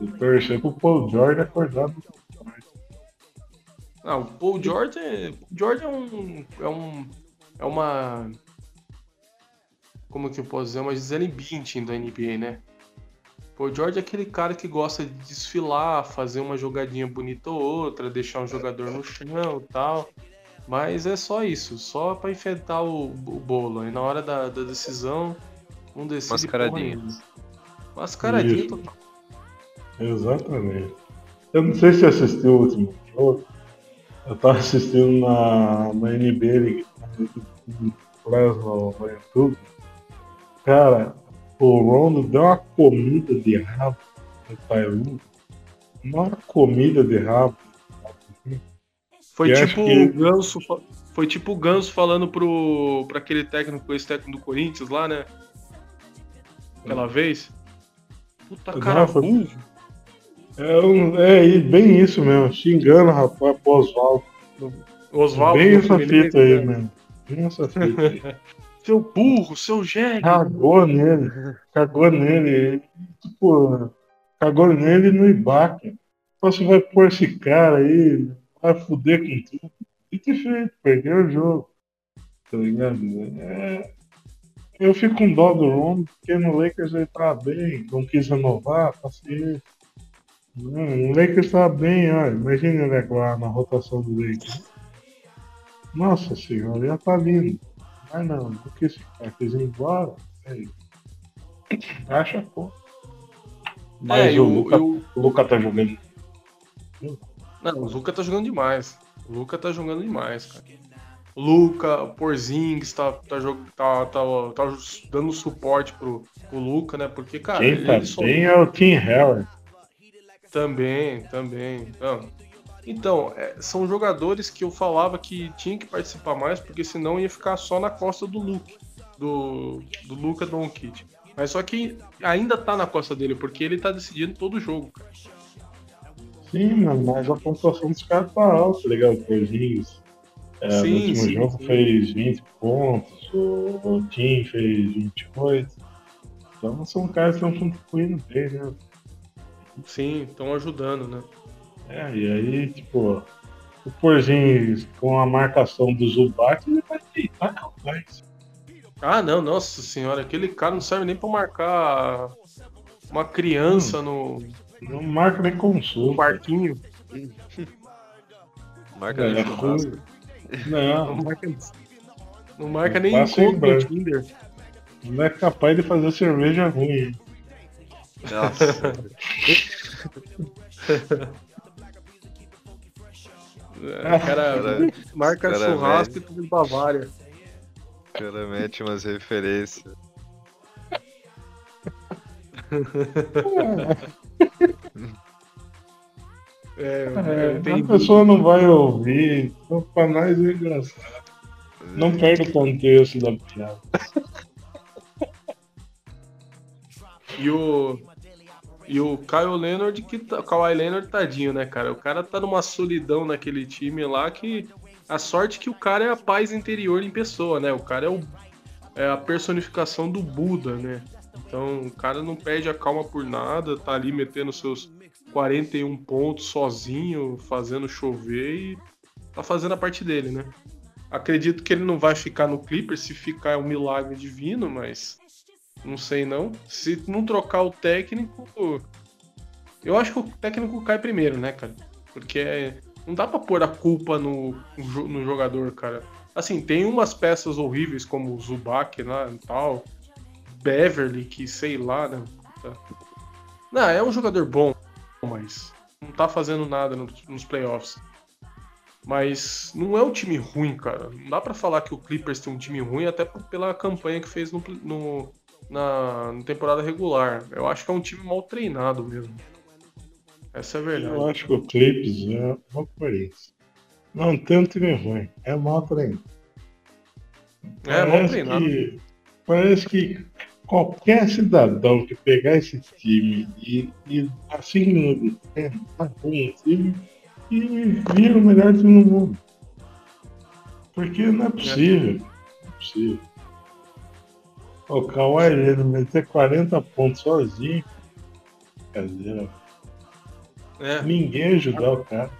E torcer pro Paul George acordar não, o Paul George, é, George é um, é um. É uma. como que eu posso dizer, uma Gisele Bündchen da NBA, né? Paul George é aquele cara que gosta de desfilar, fazer uma jogadinha bonita ou outra, deixar um jogador no chão e tal. Mas é só isso, só para enfrentar o, o, bolo. E na hora da, da decisão, um decide Mascaradinho. Mascaradinho total. Exatamente. Eu não sei se assistiu o último jogo. Eu tava assistindo na, na NBA no, no YouTube. Cara, o Rondo deu uma comida de rabo no Taiwan. Uma comida de rabo. Foi tipo o Ganso. Foi tipo o Ganso falando pro, pra aquele técnico, esse técnico do Corinthians lá, né? Aquela vez. Puta cara foi... É, é, bem isso mesmo, xingando rapaz pro Oswaldo. Oswaldo. Bem essa fita aí né? mesmo. Bem essa fita aí. seu burro, seu jegue. Cagou nele. Cagou nele. Tipo, cagou nele no Ibaka. Você vai pôr esse cara aí, vai fuder com tudo. E que feito, perdeu o jogo. Tá ligado? É... Eu fico com dó do Ron, porque no Lakers ele tá bem, não quis renovar, paciência. Não, o Lakers tá bem, olha. Imagina ele agora na rotação do Lakers. Nossa senhora, já tá lindo. Ah não, porque esse cara quis ir embora, é Acha pô. Mas é, o, Luca, eu... o Luca tá jogando. Não, o Luca tá jogando demais. O Luca tá jogando demais, cara. O Luca, o Porzingis tá, tá, tá, tá, tá, dando suporte pro, pro Luca, né? Porque, cara. Quem tá bem é o Tim Howard. Também, também. Não, então, é, são jogadores que eu falava que tinha que participar mais, porque senão ia ficar só na costa do Luke, do, do Luca Doncic. Mas só que ainda tá na costa dele, porque ele tá decidindo todo o jogo, cara. Sim, mano, mas a pontuação dos caras tá alta, tá ligado? Porzingis. É, sim, no último sim, jogo sim. fez 20 pontos, o Tim fez 28. Então são caras que estão contribuindo bem, né? Sim, estão ajudando, né? É, e aí, tipo, o Porzinho com a marcação do Zubat, ele vai deitar capaz. Ah, não, nossa senhora, aquele cara não serve nem pra marcar uma criança hum, no. Não marca nem consulta. Um barquinho. marca é, nem churrasco. Não. Não marca, não marca nem encontro no Tinder. Não é capaz de fazer cerveja ruim. Nossa. É, cara, cara marca cara churrasco e tudo em Bavária. O cara mete umas referências. É, é, a pessoa não vai ouvir, então pra nós é engraçado. Não é. perde o contexto da piada. E o, e o Kyle Leonard, que tá, o Kawhi Leonard, tadinho, né, cara? O cara tá numa solidão naquele time lá que a sorte é que o cara é a paz interior em pessoa, né? O cara é, o, é a personificação do Buda, né? Então o cara não perde a calma por nada, tá ali metendo seus 41 pontos sozinho, fazendo chover e tá fazendo a parte dele, né? Acredito que ele não vai ficar no Clippers, se ficar é um milagre divino, mas não sei não. Se não trocar o técnico. Eu acho que o técnico cai primeiro, né, cara? Porque não dá pra pôr a culpa no, no jogador, cara. Assim, tem umas peças horríveis como o Zubac lá e tal. Beverly, que sei lá, né? Não, é um jogador bom, mas não tá fazendo nada nos playoffs. Mas não é um time ruim, cara. Não dá para falar que o Clippers tem um time ruim, até pela campanha que fez no, no, na, na temporada regular. Eu acho que é um time mal treinado mesmo. Essa é a verdade. Eu acho que o Clips é uma coerência. Não tem um time ruim, é mal treinado. É, parece mal treinado. Que, parece que qualquer cidadão que pegar esse time e, e assim tá com o time e vira o melhor time do mundo. Porque não é possível. Não é possível. O Kawhi Leonard meter 40 pontos sozinho. Brincadeira. É. Ninguém ajudar o cara.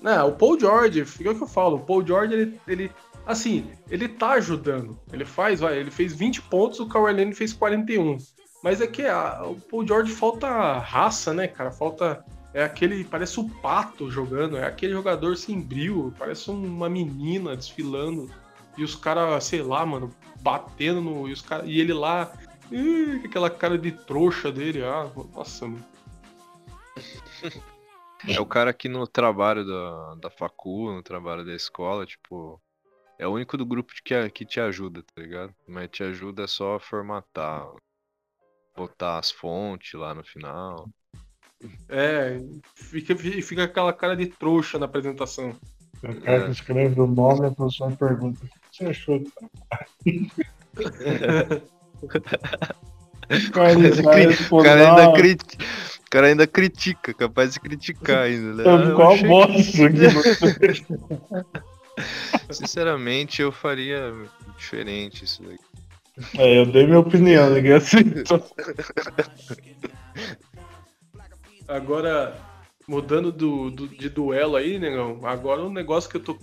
Não, o Paul George, fica o que eu falo, o Paul George ele, ele Assim, ele tá ajudando. Ele faz, vai, ele fez 20 pontos, o Kawhi Leonard fez 41. Mas é que a, o Paul George falta raça, né, cara? Falta. É aquele. Parece o pato jogando. É aquele jogador sem brilho. Parece uma menina desfilando. E os caras, sei lá, mano, batendo no. E, os cara, e ele lá. Ih, aquela cara de trouxa dele. Ah, nossa, mano. É o cara que no trabalho da, da facu, no trabalho da escola, tipo, é o único do grupo que, que te ajuda, tá ligado? Mas te ajuda só a formatar, botar as fontes lá no final. É, fica, fica aquela cara de trouxa na apresentação. O cara que escreve o nome, a pessoa pergunta: o que você achou? O cara, o cara ainda critica, o cara ainda critica, capaz de criticar ainda, né? Eu, qual achei... bosta Sinceramente, eu faria diferente isso daí. É, eu dei minha opinião, ninguém aceitou. Agora, mudando do, do, de duelo aí, negão, agora um negócio que eu tô,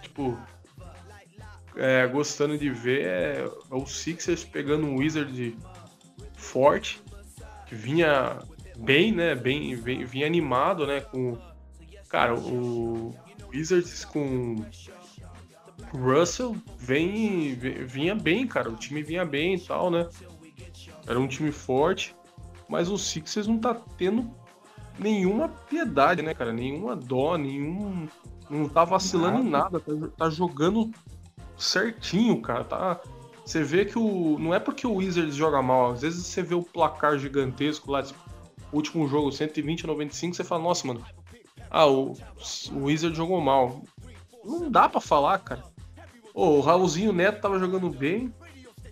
tipo, é, gostando de ver é o Sixers pegando um Wizard forte, que vinha bem, né? Bem, vinha animado, né? Com. Cara, o Wizards com Russell vem, vinha bem, cara. O time vinha bem e tal, né? Era um time forte, mas o Sixers não tá tendo nenhuma piedade, né, cara? Nenhuma dó, nenhum. Não tá vacilando em nada, tá, tá jogando certinho, cara. Tá, você vê que o. Não é porque o Wizards joga mal, às vezes você vê o placar gigantesco lá, tipo, último jogo, 120 a 95, você fala, nossa, mano. Ah, o, o Wizard jogou mal. Não dá para falar, cara. Oh, o Raulzinho Neto tava jogando bem.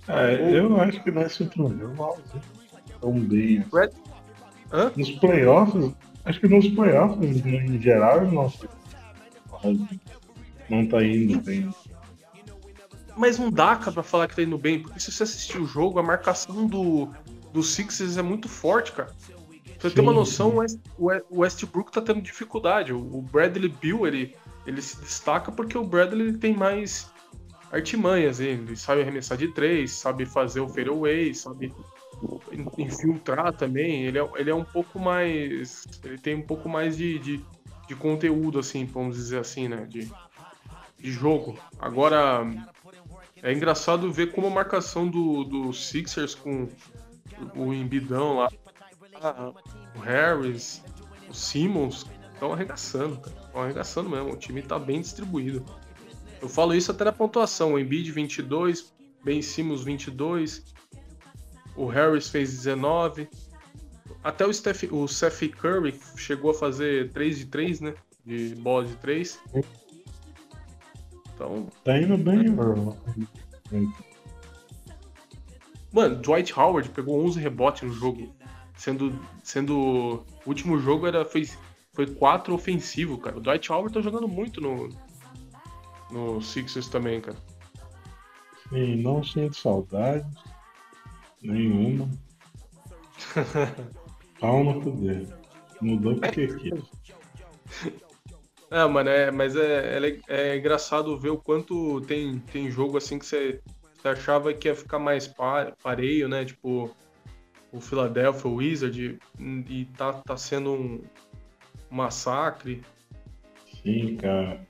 É, eu acho que não é surpreendeu o Raulzinho tão bem. Assim. Hã? Nos playoffs, acho que nos playoffs, em geral, não, não tá indo bem mas não dá, cara, pra falar que tá indo bem, porque se você assistir o jogo, a marcação do, do Sixers é muito forte, cara. Pra você ter uma noção, o Westbrook tá tendo dificuldade. O Bradley Bill, ele, ele se destaca porque o Bradley tem mais artimanhas. Ele sabe arremessar de três, sabe fazer o fadeaway, sabe infiltrar também. Ele é, ele é um pouco mais. Ele tem um pouco mais de, de, de conteúdo, assim, vamos dizer assim, né? De, de jogo. Agora, é engraçado ver como a marcação do, do Sixers com o Embidão lá, o Harris, o Simmons, estão arregaçando, Estão arregaçando mesmo. O time está bem distribuído. Eu falo isso até na pontuação. O Embiid 22, Ben Simmons 22, o Harris fez 19. Até o, Steph, o Seth Curry chegou a fazer 3 de 3, né? De bola de 3. Então. Tá indo bem, mano. Mano, Dwight Howard pegou 11 rebotes no jogo. Sendo. sendo o último jogo era, foi, foi 4 ofensivo, cara. O Dwight Howard tá jogando muito no. No Sixers também, cara. Sim, não sinto saudade. Nenhuma. No dele. Mudou porque quis. É, mano, é, mas é, é, é, engraçado ver o quanto tem, tem jogo assim que você, você achava que ia ficar mais par, pareio, né? Tipo, o Philadelphia Wizard, e tá, tá sendo um massacre. Sim, cara.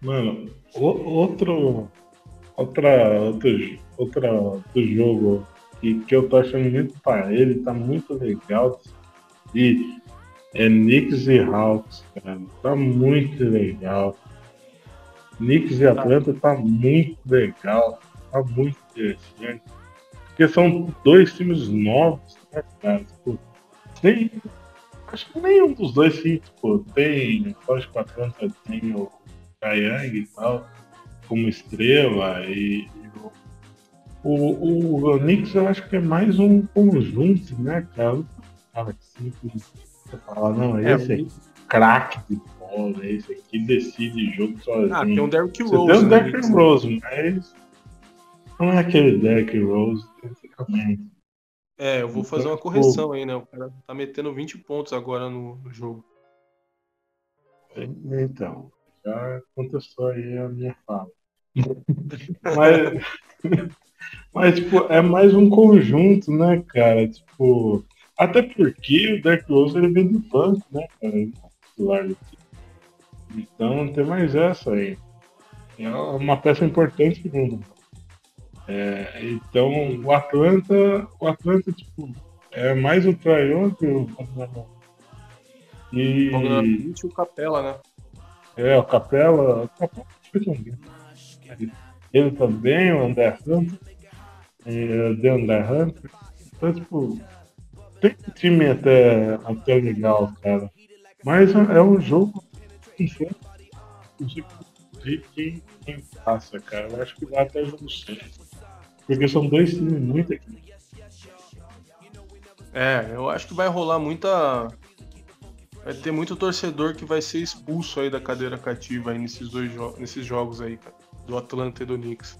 Mano, outro, outra, outro, outra, outro jogo que, que eu tô achando muito para ele, tá muito legal. E é Knicks e Hawks, cara. Tá muito legal. Knicks e Atlanta tá muito legal. Tá muito interessante. Porque são dois times novos, né, cara? Tipo, tem, acho que nenhum dos dois sim, tipo, tem. Acho que o Atlanta tem o Kayang e tal, como estrela, e, e o, o, o Knicks eu acho que é mais um conjunto, né, cara? Cara, simples você fala, não, é, esse é craque de bola, esse aqui decide jogo sozinho. Ah, tem um Derrick Rose. Tem um Derrick né? Rose, mas não é aquele Derrick Rose praticamente. É, eu vou fazer uma correção aí, né? O cara tá metendo 20 pontos agora no, no jogo. Então, já contestou aí a minha fala. mas, mas, tipo, é mais um conjunto, né, cara? Tipo, até porque o Derek Rose ele vem do banco, né, cara? É do. Então tem mais essa aí. É uma peça importante no é, então o Atlanta, o Atlanta tipo, é mais o Trayon que o e o Capela, né? É, o Capela. Ele também, o André Hunter, e o André Hunter. Então, tipo, tem um time até, até legal, cara. Mas é um jogo que sei quem, quem passa, cara. Eu acho que vai até jogo 6. Porque são dois times muito aqui. É, eu acho que vai rolar muita. Vai ter muito torcedor que vai ser expulso aí da cadeira cativa aí nesses dois jo nesses jogos aí, cara. Do Atlanta e do Knicks.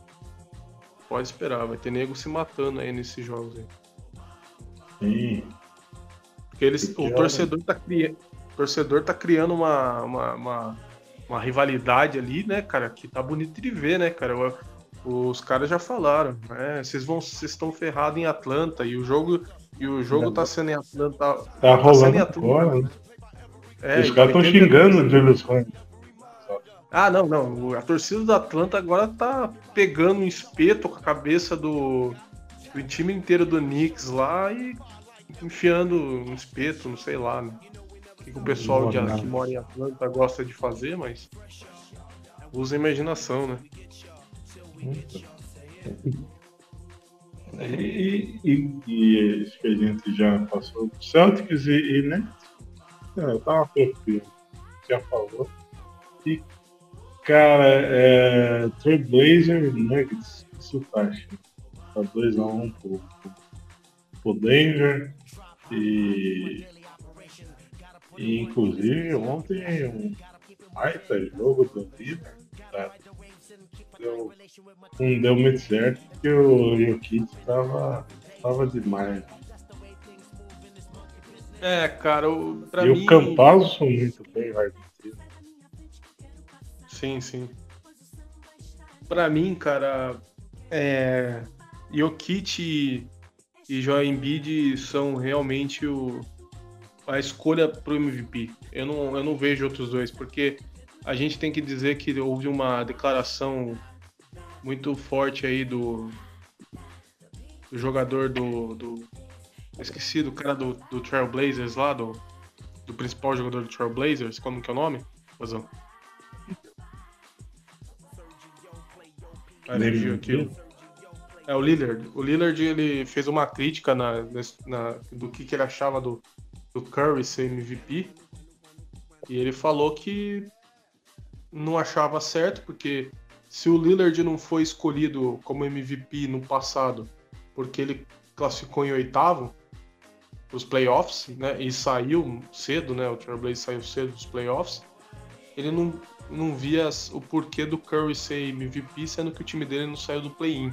Pode esperar, vai ter nego se matando aí nesses jogos aí. Sim. Porque eles, o torcedor tá, cri... o torcedor tá criando uma, uma, uma, uma, rivalidade ali, né, cara, que tá bonito de ver, né, cara. Os caras já falaram, né? Vocês vão, vocês estão ferrados em Atlanta e o jogo e o jogo tá sendo em Atlanta. Tá, tá rolando em Atlanta. agora, né? É, Os caras estão xingando o Julius Randle. Ah, não, não. A torcida do Atlanta agora tá pegando um espeto com a cabeça do, do time inteiro do Knicks lá e enfiando um espeto, não sei lá, né? O que, que o pessoal de, que mora em Atlanta gosta de fazer, mas usa a imaginação, né? E, e, e que a gente já passou Celtics e, e né? É, tava tranquilo. Já falou. E, cara, é, Trailblazer Nuggets, isso tá, tá 2x1 um pro, pro, pro Denver. E, e inclusive ontem um baita jogo do Denver. Tá? deu, não deu muito certo porque o Jokic tava, tava demais. É, cara, o, pra e mim... o Campazzo muito bem, vai Sim, sim. Pra mim, cara, é... Jokic e, e Joel Embiid são realmente o... a escolha pro MVP. Eu não, eu não vejo outros dois, porque a gente tem que dizer que houve uma declaração muito forte aí do, do jogador do, do. Esqueci do cara do, do Trailblazers lá, do, do principal jogador do Trailblazers, como que é o nome? Razão. aqui. É o Lillard. O Lillard ele fez uma crítica na, na, do que, que ele achava do, do Curry ser MVP. E ele falou que não achava certo, porque se o Lillard não foi escolhido como MVP no passado, porque ele classificou em oitavo os playoffs, né, e saiu cedo, né, o Trailblazer saiu cedo dos playoffs, ele não, não via o porquê do Curry ser MVP, sendo que o time dele não saiu do play-in.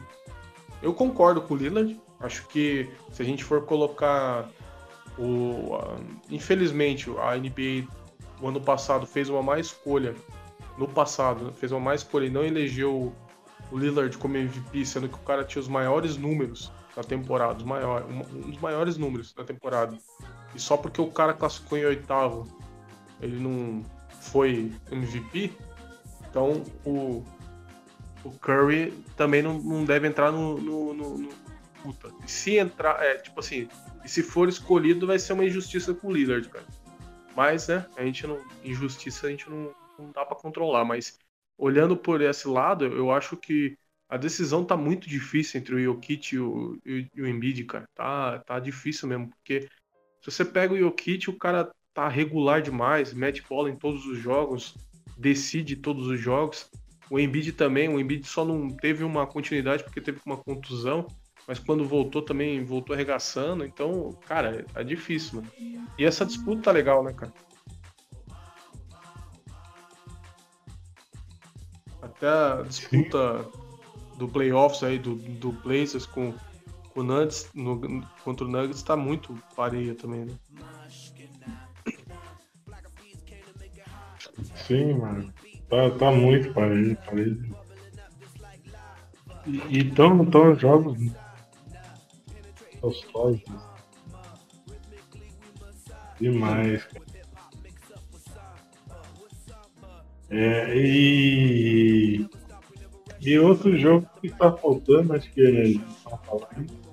Eu concordo com o Lillard, acho que se a gente for colocar o... infelizmente, a NBA o ano passado fez uma má escolha no passado, fez uma má escolha e não elegeu o Lillard como MVP, sendo que o cara tinha os maiores números da temporada, os maiores, um dos maiores números da temporada. E só porque o cara classificou em oitavo, ele não foi MVP, então o, o Curry também não, não deve entrar no, no, no, no puta. E se entrar, é, tipo assim, e se for escolhido, vai ser uma injustiça com o Lillard, cara. Mas, né, a gente não. Injustiça a gente não, não dá para controlar, mas olhando por esse lado, eu acho que a decisão tá muito difícil entre o Jokic e o, e o Embiid, cara. Tá, tá difícil mesmo, porque se você pega o Jokic, o cara tá regular demais, mete bola em todos os jogos, decide todos os jogos. O Embiid também, o Embiid só não teve uma continuidade porque teve uma contusão, mas quando voltou também voltou arregaçando. Então, cara, tá difícil, mano. E essa disputa tá legal, né, cara? Até a disputa do playoffs aí do, do Blazers com, com o Nuggets no, contra o Nuggets tá muito pareia também, né? Sim, mano. Tá, tá muito pareio, pareio. E então, então jogos gostosos. Demais, cara. É, e, e outro jogo que tá faltando, acho que estão falando.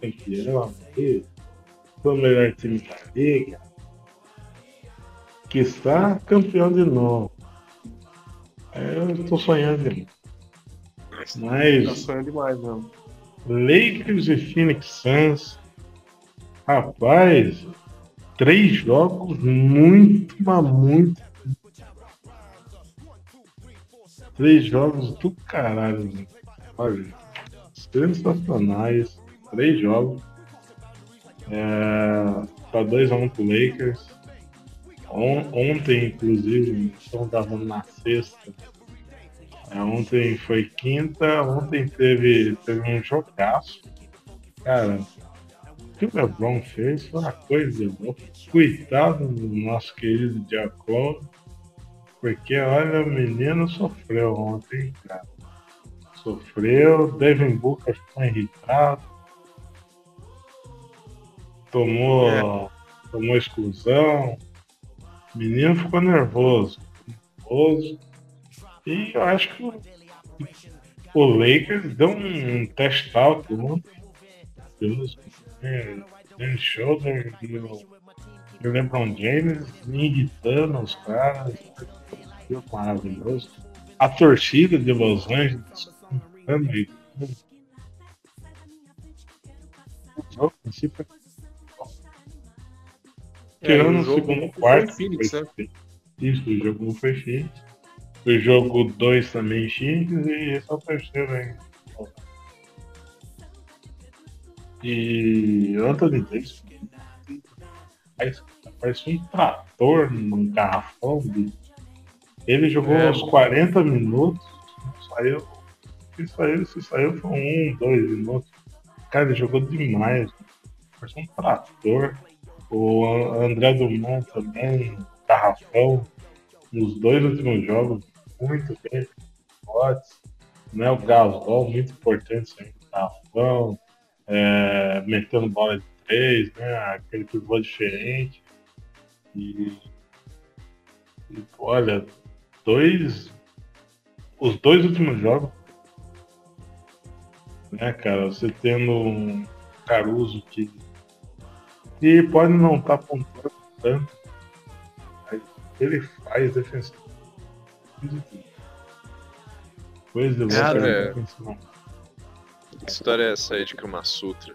Tem que ir, foi o melhor time da liga. Que está campeão de novo. Eu estou sonhando demais. Mas. Tá sonhando demais, não. Lakers e Phoenix Suns. Rapaz, três jogos muito, mas muito. Três jogos do caralho. Né? Olha, sensacionais. Três jogos. É, tá 2x1 um pro Lakers. On, ontem, inclusive, estão dando na sexta. É, ontem foi quinta, ontem teve, teve um jogaço. Cara, o que o LeBron fez foi uma coisa louco. Coitado do nosso querido Diacon, porque olha, o menino sofreu ontem, cara. Sofreu, Devin Booker ficou irritado, tomou, é. tomou exclusão, o menino ficou nervoso. Nervoso. E eu acho que o Lakers deu um test out ontem. É, Dan o LeBron James irritando os caras. Maravilhoso. A torcida de Los Angeles. O foi Tirando é, o segundo quarto. Phoenix, foi, né? Isso, o jogo não foi Phoenix. O jogo 2 também Phoenix e esse é o terceiro ainda. E Anthony Davis parece um trator num garrafão. De... Ele jogou é, uns 40 minutos, saiu. Se saiu, se saiu foi um, dois minutos. Cara, ele jogou demais. Parece um trator. O André Dumont também, Carrafão, nos dois últimos jogos, muito bem. Botes, né? O Gasol, muito importante sempre, Carrafão, é, metendo bola de três, né? Aquele pivô diferente. E, e olha, dois. Os dois últimos jogos, né, cara? Você tendo um Caruso que e pode não estar tá pontuando tanto, mas ele faz defensivo. Coisa de Cara, que história é essa aí de Kama Sutra?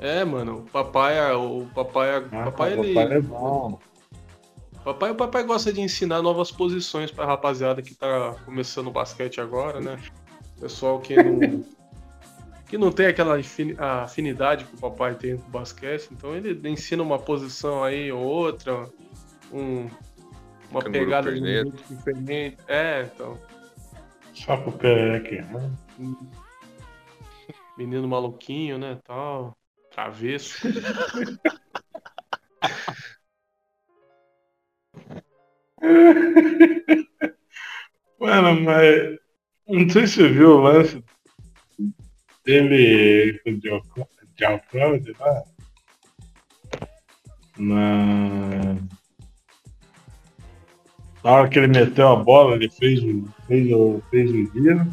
É, mano, o papai, o papai, ah, papai, ele... papai é bom. Papai, o papai gosta de ensinar novas posições pra rapaziada que tá começando o basquete agora, né? Pessoal que não que não tem aquela afinidade que o papai tem com o basquete, então ele ensina uma posição aí ou outra, um, uma Canguru pegada muito diferente. É, então. Só pro Pereque, né? Menino maluquinho, né? Tal. Travesso. Mano, mas não sei se você viu o lance teve o Geocloud lá na. Na hora que ele meteu a bola, ele fez, fez, fez o giro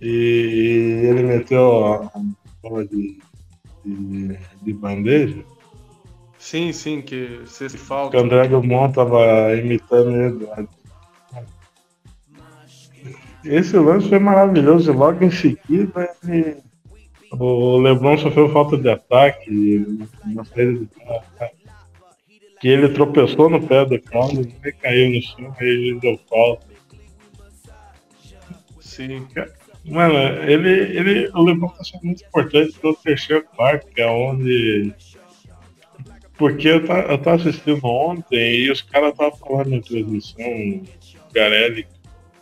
e ele meteu a bola de, de, de bandeja. Sim, sim, que se falta. Que o André Dumont tava imitando ele esse lance foi maravilhoso. Logo em seguida, ele... o Lebron sofreu falta de ataque na saída de que ele tropeçou no pé do Conley e caiu no chão e ele deu falta. Sim. Mano, ele, ele, o Lebron tá sendo muito importante no terceiro quarto, que é onde. Porque eu, tá, tava assistindo ontem e os caras estavam falando na transmissão, o Garelli,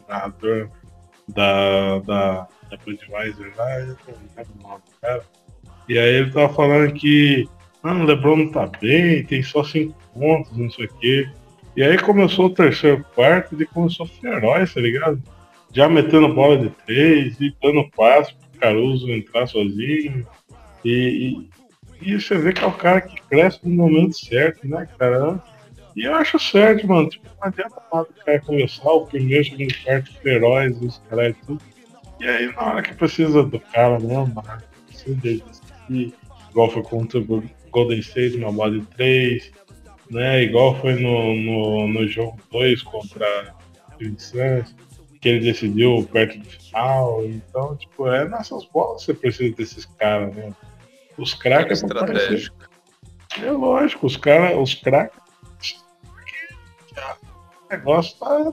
narrador, da, da, da Budweiser lá, eu não nome cara. E aí ele tava falando que ah, o Lebron não tá bem, tem só cinco pontos, não sei o quê. E aí começou o terceiro quarto e começou herói, tá ligado? já metendo bola de três e dando passe pro Caruso entrar sozinho. E, e, e, você vê que é o cara que cresce no momento certo, né, cara? E eu acho certo, mano. Tipo, não adianta nada o cara começar o primeiro, segundo quarto, heróis, os caras e tudo. E aí, na hora que precisa do cara mesmo, mano, precisa dele. Igual foi contra o Golden State, bola de três, né? Igual foi no, no, no jogo 2 contra o Suns que ele decidiu perto do final. Então, tipo, é nessas bolas que você precisa desses caras, né? Os craques é estratégico. É lógico, os caras, os craques. O negócio tá.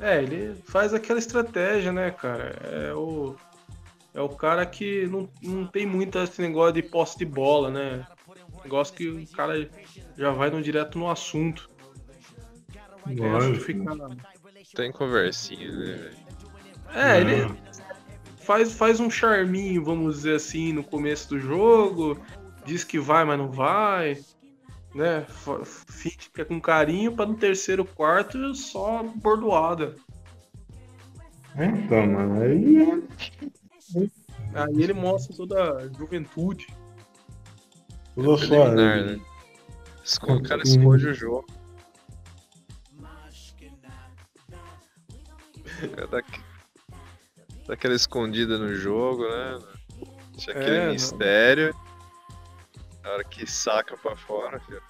É, ele faz aquela estratégia, né, cara? É o, é o cara que não, não tem muito esse negócio de posse de bola, né? Negócio que o cara já vai no, direto no assunto. Tem conversinha, né? É, ele faz, faz um charminho, vamos dizer assim, no começo do jogo. Diz que vai, mas não vai. Né? Fica com carinho para no terceiro quarto só bordoada. Então, mano, aí. Aí ele mostra toda a juventude. É sua. Né? O cara esconde o jogo. É daqui, daquela escondida no jogo, né? Tinha aquele é, mistério. Não. Na hora que saca pra fora, filho.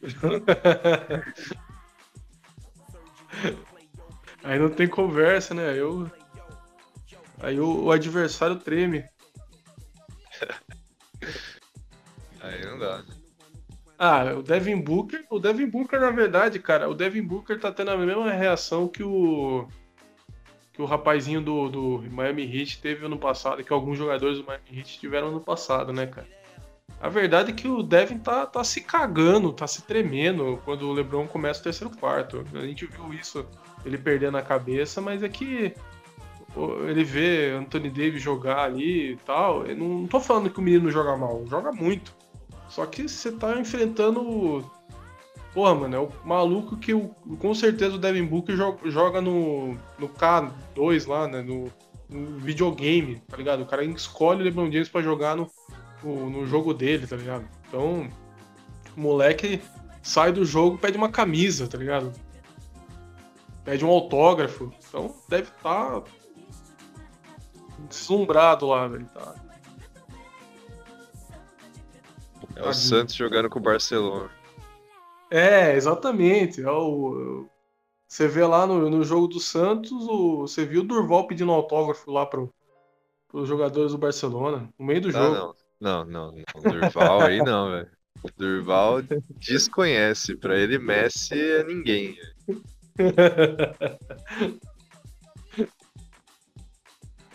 Aí não tem conversa, né? Eu... Aí o, o adversário treme. Aí não dá. Ah, o Devin Booker, o Devin Booker, na verdade, cara, o Devin Booker tá tendo a mesma reação que o que o rapazinho do, do Miami Heat teve ano passado, que alguns jogadores do Miami Heat tiveram ano passado, né, cara? A verdade é que o Devin tá, tá se cagando, tá se tremendo quando o LeBron começa o terceiro quarto. A gente viu isso, ele perdendo a cabeça, mas é que ele vê Anthony Davis jogar ali e tal. Eu não, tô falando que o menino joga mal, joga muito. Só que você tá enfrentando Porra, mano, é o maluco que o, com certeza o Devin Booker joga no, no K2 lá, né? No, no, videogame, tá ligado? O cara escolhe o LeBron James pra jogar no, no, no, jogo dele, tá ligado? Então, o moleque sai do jogo pede uma camisa, tá ligado? Pede um autógrafo. Então, deve estar tá deslumbrado lá, velho. Tá. É o Santos jogando com o Barcelona. É, exatamente. É o, você vê lá no, no jogo do Santos, o, você viu o Durval pedindo autógrafo lá para os jogadores do Barcelona, no meio do ah, jogo. Não, não, não. O Durval aí não, velho. O Durval desconhece. Para ele, Messi é ninguém.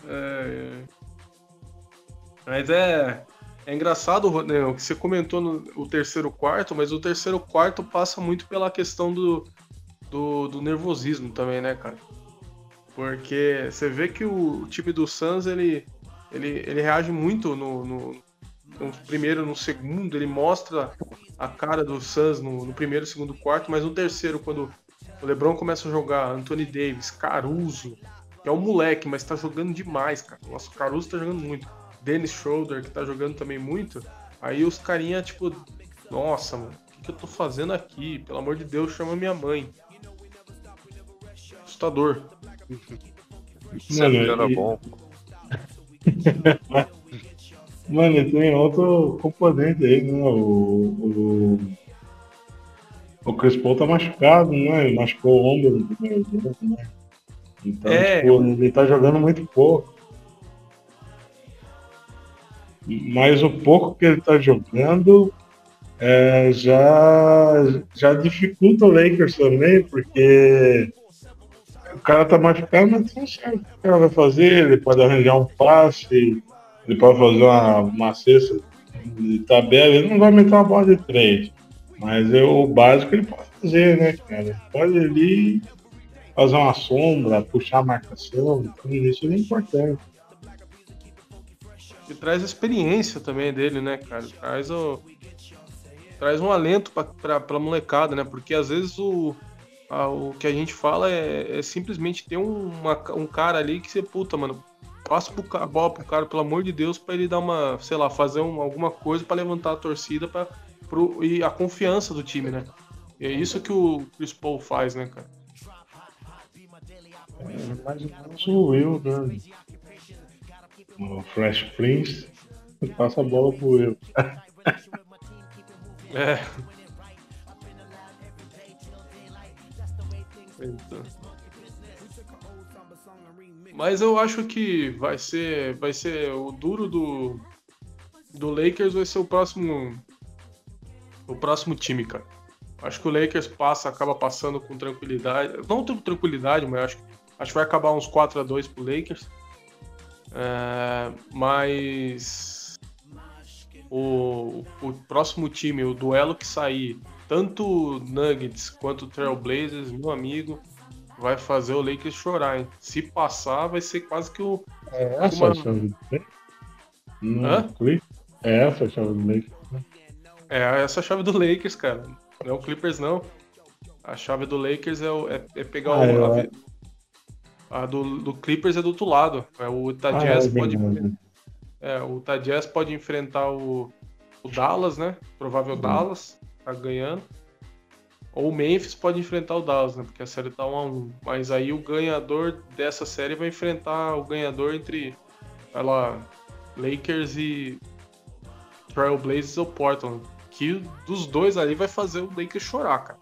é, é. Mas é. É engraçado, o que você comentou no o terceiro quarto, mas o terceiro quarto passa muito pela questão do, do, do nervosismo também, né, cara? Porque você vê que o time do Suns, ele, ele, ele reage muito no, no, no primeiro, no segundo, ele mostra a cara do Suns no, no primeiro segundo quarto, mas no terceiro, quando o LeBron começa a jogar, Anthony Davis, Caruso, que é um moleque, mas tá jogando demais, cara. Nossa, o Caruso tá jogando muito. Dennis Schroeder, que tá jogando também muito, aí os carinha, tipo, nossa, mano, o que, que eu tô fazendo aqui? Pelo amor de Deus, chama minha mãe. Assustador. Mano, era bom. Mano, tem outro componente aí, né? O, o, o Chris Paul tá machucado, né? Ele machucou o ombro no primeiro jogo, né? Então, é, tipo, ele tá jogando muito pouco mas o pouco que ele está jogando é, já, já dificulta o Lakers também, porque o cara tá machucado, mas não sabe o que o cara vai fazer, ele pode arranjar um passe, ele pode fazer uma, uma cesta de tabela, ele não vai meter uma bola de três. Mas é o básico ele pode fazer, né, cara? Ele pode ali fazer uma sombra, puxar a marcação, então isso é importante. E traz a experiência também dele, né, cara? Traz o. Traz um alento pra, pra, pra molecada, né? Porque às vezes o, Ah, o que a gente fala é, é simplesmente ter um, uma, um cara ali que você, puta, mano, passa a bola pro cara, pelo amor de Deus, para ele dar uma, sei lá, fazer um, alguma coisa para levantar a torcida pra, pro, e a confiança do time, né? E é isso que o Chris Paul faz, né, cara? É, mais ou menos o Will, né? O Fresh Prince passa a bola pro Will. é. Então. Mas eu acho que vai ser, vai ser o duro do, do Lakers vai ser o próximo o próximo time, cara. Acho que o Lakers passa, acaba passando com tranquilidade, não com tranquilidade, mas acho, acho que vai acabar uns 4 a 2 pro Lakers. É, mas o, o próximo time, o duelo que sair, tanto Nuggets quanto Trailblazers, meu amigo, vai fazer o Lakers chorar, hein? Se passar, vai ser quase que o. É essa uma... a chave do Lakers? Hã? É essa a chave do Lakers? Né? É essa a chave do Lakers, cara. Não é o Clippers, não. A chave do Lakers é, o, é, é pegar ah, o. a do, do, Clippers é do outro lado. É, o Utah ah, Jazz é, pode. É, o Utah Jazz pode enfrentar o, o Dallas, né? Provável uhum. Dallas. Tá ganhando. Ou o Memphis pode enfrentar o Dallas, né? Porque a série tá 1 a 1 Mas aí o ganhador dessa série vai enfrentar o ganhador entre, vai lá, Lakers e Trailblazers ou Portland. Que dos dois ali vai fazer o Lakers chorar, cara.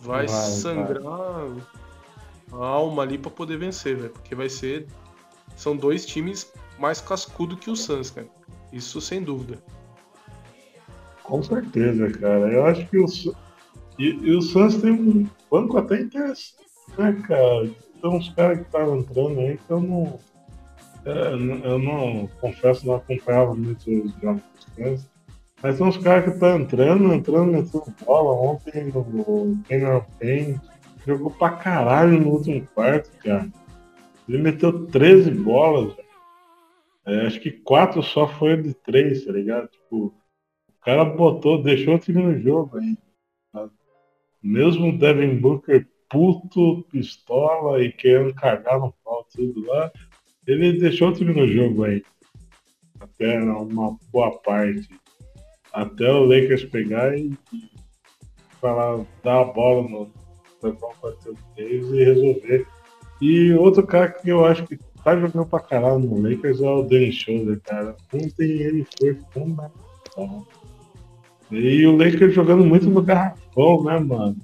Vai, vai sangrar vai. Alma ali para poder vencer, velho. Porque vai ser. São dois times mais cascudo que o Suns, cara. Isso sem dúvida. Com certeza, cara. Eu acho que o, e, e o Suns tem um banco até interessante, né, cara? Tem uns caras que estavam entrando aí que eu não. É, eu não confesso, não acompanhava muito os jogos dos Suns. Mas tem uns caras que estão entrando, entrando, entrando bola. Ontem o Cameron Payne jogou pra caralho no último quarto, cara. Ele meteu 13 bolas, é, acho que quatro só foi de três, tá ligado? Tipo, o cara botou, deixou o time no jogo aí. Mesmo o Devin Booker puto, pistola e querendo cagar no pau tudo lá, ele deixou o time no jogo aí. Até uma boa parte. Até o Lakers pegar e, e falar, dar a bola no LeBron Quartel Davis e resolver. E outro cara que eu acho que tá jogando pra caralho no Lakers é o Dennis Schroeder, cara. Ontem ele foi fundamental. E o Lakers jogando muito no garrafão, né, mano?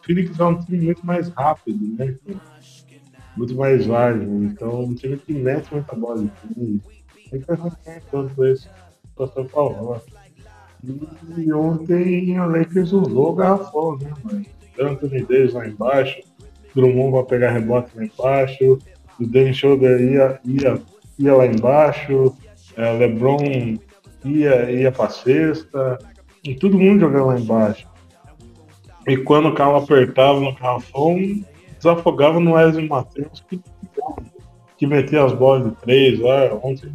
O Phoenix é um time muito mais rápido, né? Muito mais ágil. Então, um time que mete muita bola de time. Tem que fazer tanto esse situação pra E ontem o Lakers usou o garrafão, né, mano? Tanto o Davis lá embaixo, Drummond vai pegar rebote lá embaixo, o Dennis Schroeder ia, ia, ia lá embaixo, é, LeBron ia, ia pra cesta, e todo mundo jogando lá embaixo. E quando o carro apertava no carrafão, desafogava no Wesley Matheus que, que metia as bolas de três lá. Ontem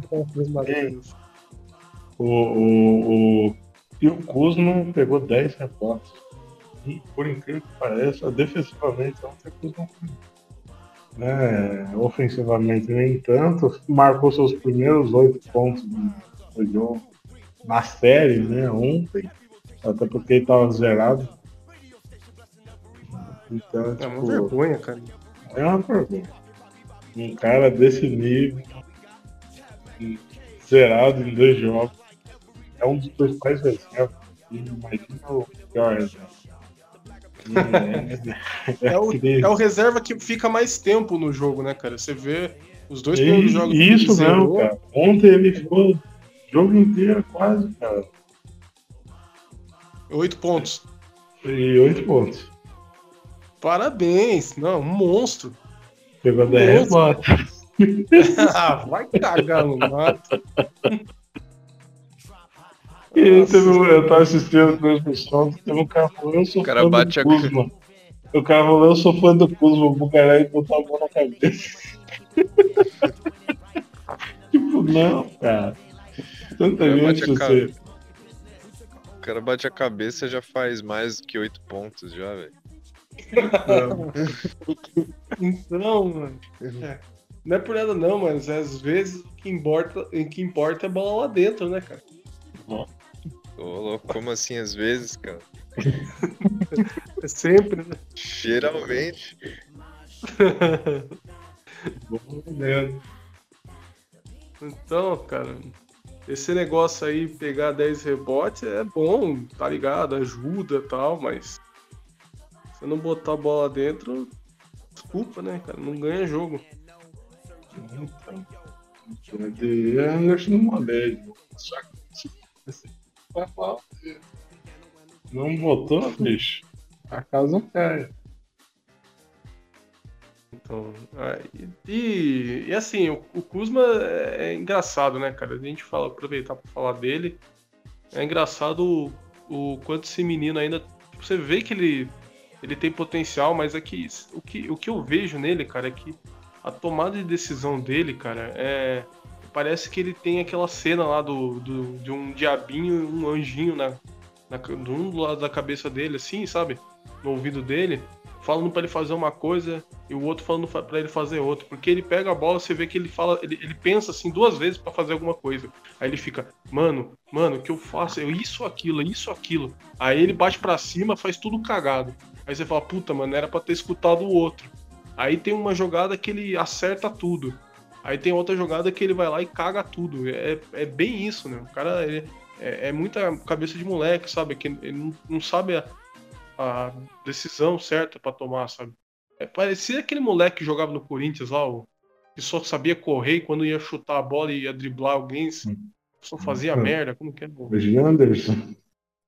o, o, o, e o Kuzma pegou 10 rebotes. E, por incrível que pareça, defensivamente ontem o Kuzma é, ofensivamente nem tanto, marcou seus primeiros oito pontos no jogo na série, né, ontem. Até porque ele tava zerado. Então, é tipo, uma vergonha, cara. É uma vergonha. Um cara desse nível, zerado em dois jogos, é um dos principais reservas. Imagina o pior reserva. É, é, o, é o reserva que fica mais tempo no jogo, né, cara? Você vê os dois primeiros jogos. Isso mesmo, cara. Ontem ele ficou o jogo inteiro quase, cara. Oito pontos. E oito pontos. Parabéns. Não, um monstro. Pegou 10 rebotes. ah, vai cagar no mato. E teve, eu tava assistindo a transmissão, teve um cara falando, eu sou cara fã do Kuzma. A... O cara falou, eu sou fã do Kuzma, o Bucaré botou a mão na cabeça. tipo, não, cara. Tanta gente você cara bate a cabeça já faz mais que 8 pontos já, velho. Então, mano. É. Não é por nada não, mas às vezes o que importa, o que importa é a bola lá dentro, né, cara? Ô, louco, como assim às vezes, cara? É sempre, né? Geralmente. Então, cara, esse negócio aí, pegar 10 rebotes é bom, tá ligado? Ajuda e tal, mas se não botar a bola dentro, desculpa, né, cara? Não ganha jogo. Então, de Anderson Moleque. Só que vai não botou, bicho. A casa cai. Então, é, e, e assim, o, o Kuzma é, é engraçado, né, cara? A gente fala, aproveitar para falar dele. É engraçado o, o quanto esse menino ainda. Você vê que ele, ele tem potencial, mas é que o, que o que eu vejo nele, cara, é que a tomada de decisão dele, cara, é. Parece que ele tem aquela cena lá do, do de um diabinho e um anjinho na, na, um do lado da cabeça dele, assim, sabe? No ouvido dele falando para ele fazer uma coisa e o outro falando para ele fazer outra. Porque ele pega a bola, você vê que ele fala, ele, ele pensa assim duas vezes para fazer alguma coisa. Aí ele fica, mano, mano, o que eu faço? Eu isso, aquilo, isso, aquilo. Aí ele bate para cima, faz tudo cagado. Aí você fala, puta, mano, era para ter escutado o outro. Aí tem uma jogada que ele acerta tudo. Aí tem outra jogada que ele vai lá e caga tudo. É, é bem isso, né? O cara é, é, é muita cabeça de moleque, sabe? Que ele não, não sabe a decisão certa para tomar, sabe? É, parecia aquele moleque que jogava no Corinthians lá, o, que só sabia correr e quando ia chutar a bola e ia driblar alguém, só fazia merda. Como que é? O Janderson.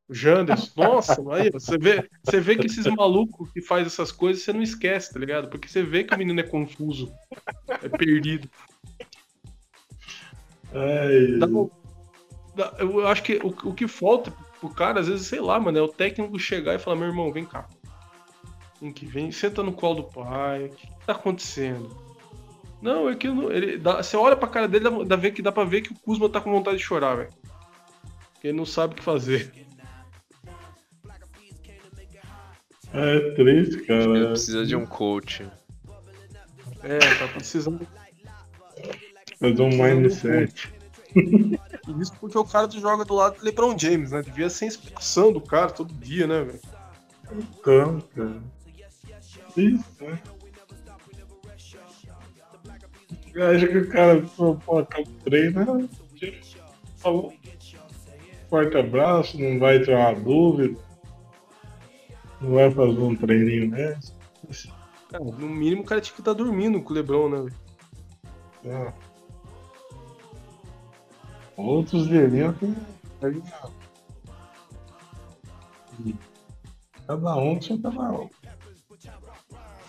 O Janderson. Nossa, aí, você vê, você vê que esses malucos que faz essas coisas, você não esquece, tá ligado? Porque você vê que o menino é confuso, é perdido. Ai. eu acho que o, o que falta o cara, às vezes, sei lá, mano, é o técnico chegar e falar, meu irmão, vem cá. Vem que vem, senta no colo do pai. O que, que tá acontecendo? Não, é que não, ele dá, você olha pra cara dele, dá, dá, ver que dá pra ver que o Kuzma tá com vontade de chorar, velho. Ele não sabe o que fazer. É triste, cara. Ele precisa de um coach. É, tá precisando. Fazer um mindset. Isso porque o cara joga do lado do LeBron James, né? Devia ser inspiração do cara todo dia, né, velho? Então, cara. Isso, né? Acho que o cara colocar o treino, né? falou. Forte abraço, não vai ter uma dúvida. Não vai fazer um treininho nessa. Cara, no mínimo o cara tinha que estar tá dormindo com o Lebron, né, velho? É. Outros diriam que cada um tinha cada um.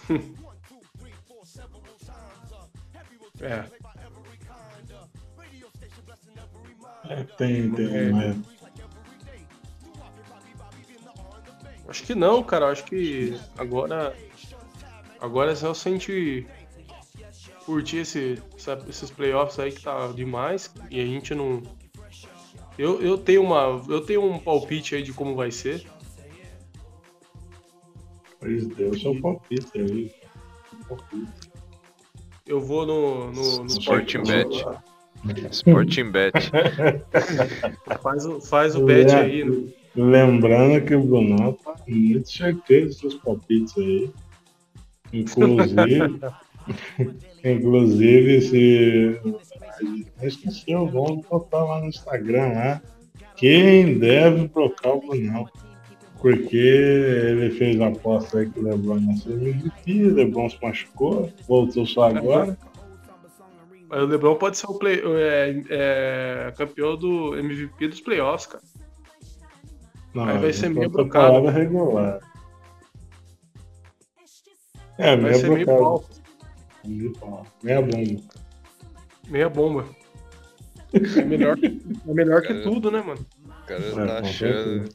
é. É, tem, tem, é. mas... Acho que não, cara. Acho que agora. Agora é só se a gente curtir esse, esses playoffs aí que tá demais e a gente não. Eu, eu tenho uma. Eu tenho um palpite aí de como vai ser. Pois Deus, é um palpite aí. Eu vou no. no, no Sporting Bet. Sporting Bet. faz, o, faz o bet aí. Né? Lembrando que o Bruno tá muito certeza dos seus palpites aí. Inclusive. Inclusive, se. Eu esqueci o nome, botar lá no Instagram lá. Quem deve trocar o Brunão? Porque ele fez a aposta aí que o Lebron ia ser MVP, o Lebron se machucou, voltou só agora. Mas o Lebron pode ser o play, é, é, campeão do MVP dos playoffs, cara. Não, aí vai ser meio brocado. regular. É, vai ser meio pau. Meia bomba. Meia bomba. É melhor, é melhor que tudo, né, mano? O cara já tá achando.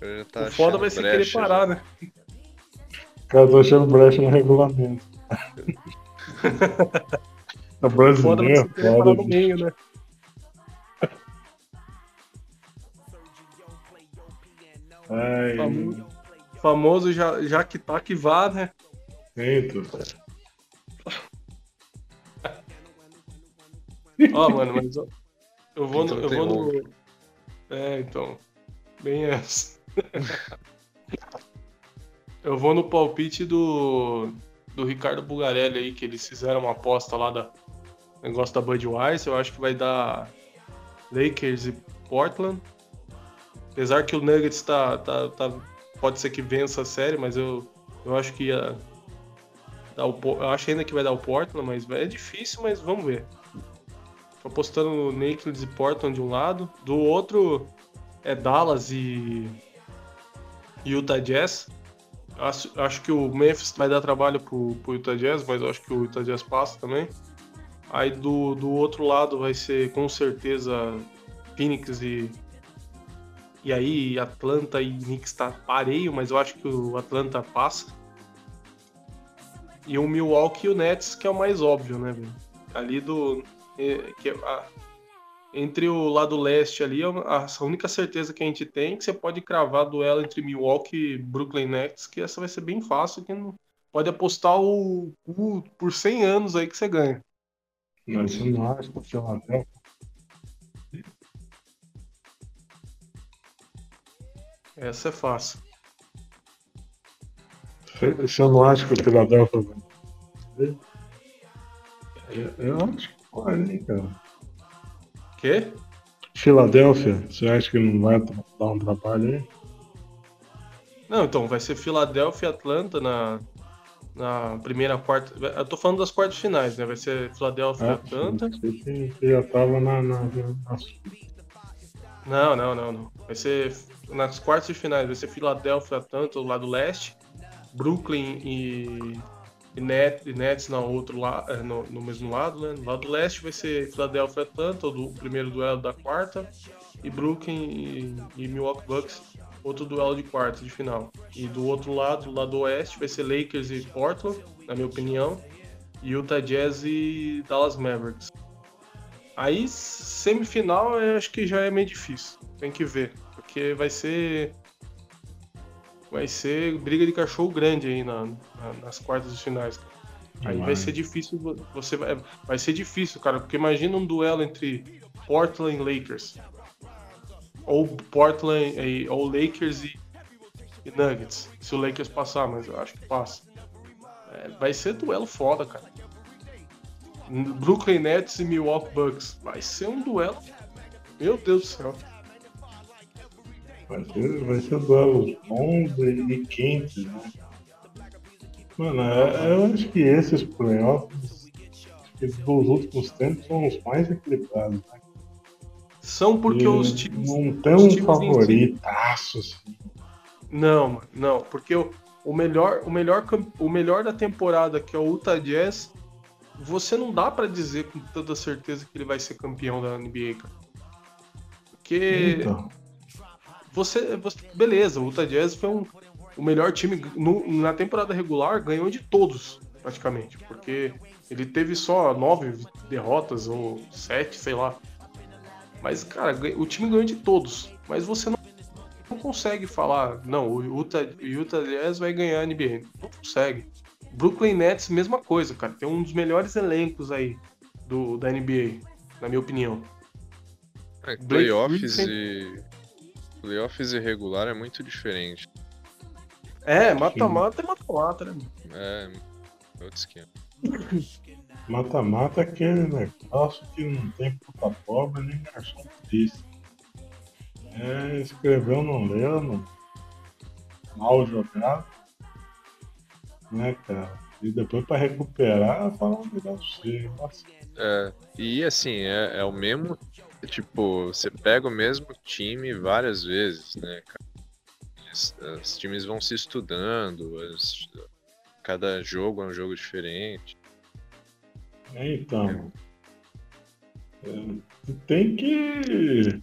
O, já tá o foda vai ser querer parar, né? O cara tá achando brecha no regulamento. a brasileira, o foda vai ser querer parar no meio, né? Ai. famoso já, já que tá que vá, né? Eita. Ó, mano, mas eu, eu vou, Então no, eu vou no. É, então. Bem essa. eu vou no palpite do. Do Ricardo Bugarelli aí, que eles fizeram uma aposta lá da negócio da Budweiser. Eu acho que vai dar Lakers e Portland. Apesar que o Nuggets tá, tá, tá- pode ser que vença a série, mas eu, eu acho que ia dar o, eu acho ainda que vai dar o Portland, mas é difícil, mas vamos ver. Tô apostando no Lakers e Portland de um lado, do outro é Dallas e Utah Jazz. Acho, acho que o Memphis vai dar trabalho pro, pro Utah Jazz, mas eu acho que o Utah Jazz passa também. Aí do, do outro lado vai ser com certeza Phoenix e. E aí Atlanta e Knicks tá pareio, mas eu acho que o Atlanta passa. E o Milwaukee e o Nets, que é o mais óbvio, né, velho? Ali do. é, que é a- entre o lado leste ali, a a única certeza que a gente tem é que você pode cravar duelo entre Milwaukee e Brooklyn Nets, que essa vai ser bem fácil, que não, pode apostar o, o por 100 anos aí que você ganha. Mas você Essa é fácil. Você não acha que o Philadelphia vai? Eu, eu acho que pode, hein, cara. Quê? Filadélfia, você acha que não vai dar um trabalho aí? Não, então vai ser Filadélfia e Atlanta na, na primeira quarta. Eu tô falando das quartas finais, né? Vai ser Filadélfia e Ah, Atlanta. que você já tava na, na, na, Não, não, não, não. Vai ser nas quartas de finais, vai ser Filadélfia e Atlanta do lado leste, Brooklyn e, e, Net, e Nets no outro la, eh, no, no mesmo lado, né? No lado leste vai ser Filadélfia e Atlanta, o do- primeiro duelo da quarta, e Brooklyn e, e Milwaukee Bucks, outro duelo de quarta de final. E do outro lado, do lado oeste, vai ser Lakers e Portland, na minha opinião, e Utah Jazz e Dallas Mavericks. Aí, semifinal, eu acho que já é meio difícil. Tem que ver. Porque vai ser. Vai ser briga de cachorro grande aí na, na- nas quartas de finais. cara. Aí vai Vai. ser difícil. vo- Você vai, vai ser difícil, cara. Porque imagina um duelo entre Portland e Lakers. Ou Portland e, ou Lakers e, e Nuggets. Se o Lakers passar, mas eu acho que passa. É, vai ser duelo foda, cara. Brooklyn Nets e Milwaukee Bucks. Vai ser um duelo. Meu Deus do céu. Vai ser, vai ser duelos bons e, e quentes, né? Mano, é- eu acho que esses playoffs dos últimos tempos são os mais equilibrados. Né? São porque E os times. Não tem um favoritaço, assim. Não, mano, não. Porque o, o, melhor, o, melhor, o melhor da temporada, que é o Utah Jazz, você não dá pra dizer com toda certeza que ele vai ser campeão da NBA, cara. Porque. Então, você, você- beleza, o Utah Jazz foi um, o melhor time no- na temporada regular, ganhou de todos, praticamente, porque ele teve só nove derrotas ou sete, sei lá. Mas, cara, o time ganhou de todos, mas você não, não consegue falar, não, o Utah, o Utah Jazz vai ganhar a NBA. Não consegue. Brooklyn Nets, mesma coisa, cara, tem um dos melhores elencos aí do, da NBA, na minha opinião. É, playoffs e. Playoffs e regular é muito diferente. É, mata-mata é mata-mata, né? mano? É. Outro esquema. mata-mata é aquele negócio que não tem puta pobre nem garçom triste. É, escreveu, não leu, não. mal jogado. Né, cara? E depois pra recuperar, fala um negócio cheio. Nossa, É, e assim, é, é o mesmo. Tipo, você pega o mesmo time várias vezes, né, cara? Os, os times vão se estudando, as- cada jogo é um jogo diferente. É, Então, é, tem que.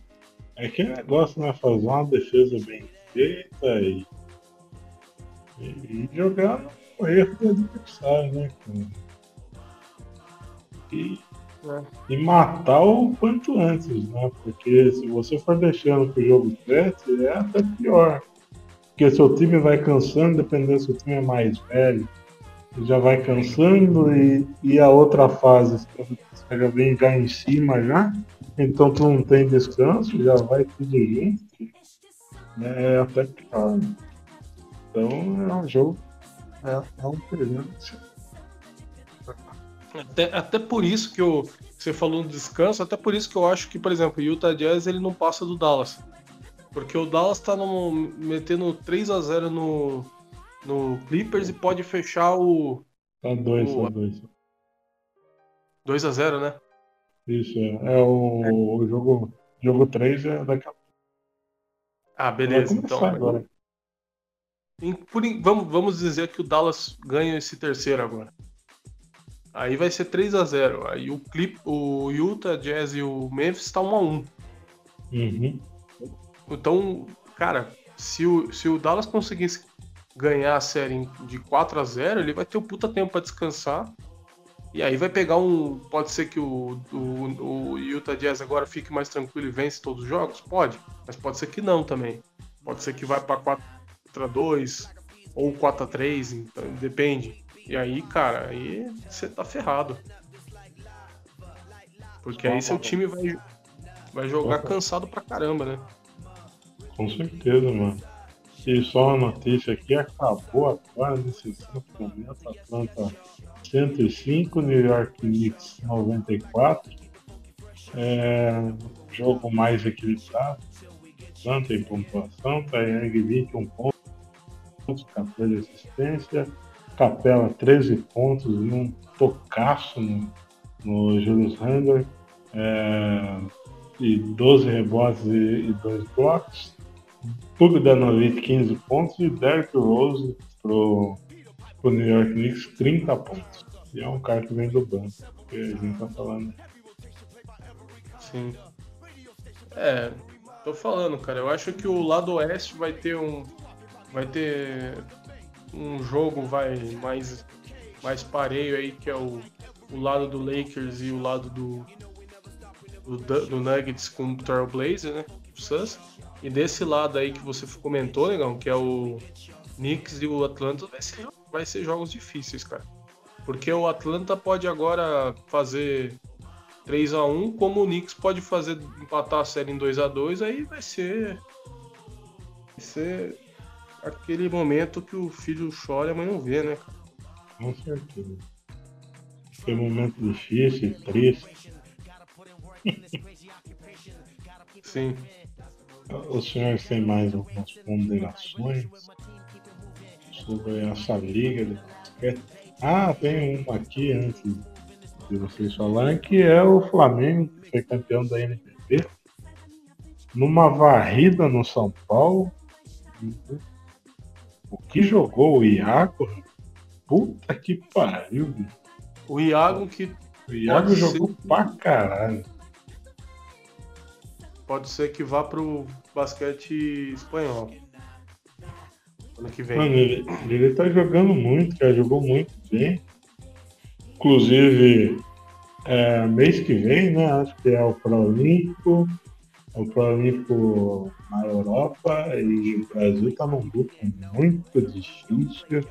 É que negócio, né? Fazer uma defesa bem feita e, e, e jogar no erro do adversário, né? cara? E, É. e matar o quanto antes, né? Porque se você for deixando que o jogo cresce, é até pior. Porque seu time vai cansando, dependendo se o time é mais velho, já vai cansando e, e a outra fase você já vem já em cima já, então tu não tem descanso, já vai tudo junto. É até pior. Então é um jogo, é, é um presente. Até, até por isso que eu, você falou no descanso, até por isso que eu acho que, por exemplo, o Utah Jazz ele não passa do Dallas. Porque o Dallas tá no, metendo 3 a 0 no, no Clippers e pode fechar o. Tá 2, tá 2. 2 a 0 né? Isso, é. é o, é. o jogo, jogo 3 é daqui a pouco. Ah, beleza. Então, agora. Em, por, vamos, vamos dizer que o Dallas ganha esse terceiro agora. Aí vai ser 3 a 0 Aí o clip, o Utah, Jazz e o Memphis tá 1 a 1 uhum. Então, cara, se o, se o Dallas conseguisse ganhar a série de 4 a 0 ele vai ter um puta tempo para descansar. E aí vai pegar um. Pode ser que o, o, o, Utah Jazz agora fique mais tranquilo e vence todos os jogos? Pode. Mas pode ser que não também. Pode ser que vai para 4 a 2 ou 4 a 3 então depende. E aí, cara, aí você tá ferrado. Porque aí seu time vai, vai jogar cansado pra caramba, né? Com certeza, mano. E só uma notícia aqui, acabou agora nesse exato momento, Atlanta 105, New York Knicks 94. É, jogo mais equilibrado. Atlanta em pontuação, Taeyang 21 pontos, 14 de assistência. Capela 13 pontos e um tocaço no, no Julius Randle. É, e 12 rebotes e, e 2 blocos. Bogdanovic 15 pontos e Derrick Rose pro, pro New York Knicks 30 pontos. E é um cara que vem do banco, que a gente tá falando. Sim. É, tô falando, cara. Eu acho que o lado oeste vai ter um. Vai ter um jogo vai mais, mais pareio aí, que é o, o lado do Lakers e o lado do, do, do Nuggets com o Trailblazer, né? O Suns. E desse lado aí que você comentou, negão, que é o Knicks e o Atlanta, vai ser, vai ser jogos difíceis, cara. Porque o Atlanta pode agora fazer 3 a 1 como o Knicks pode fazer empatar a série em 2 a 2 aí vai ser. Vai ser aquele momento que o filho chora e a mãe não vê, né? Com certeza. Foi um momento difícil, triste. Sim. Os senhores têm mais algumas ponderações sobre essa liga de basquete? Ah, tem uma aqui antes de vocês falarem, que é o Flamengo, que foi campeão da NBB, numa varrida no São Paulo. O que jogou o Iago? Puta que pariu, bicho. O Iago que. O Iago jogou ser... pra caralho. Pode ser que vá pro basquete espanhol. Ano que vem. Mano, ele, ele tá jogando muito, cara. Jogou muito bem. Inclusive, é, mês que vem, né? Acho que é o Pro Olímpico o Flamengo na Europa e o Brasil está num grupo muito difícil.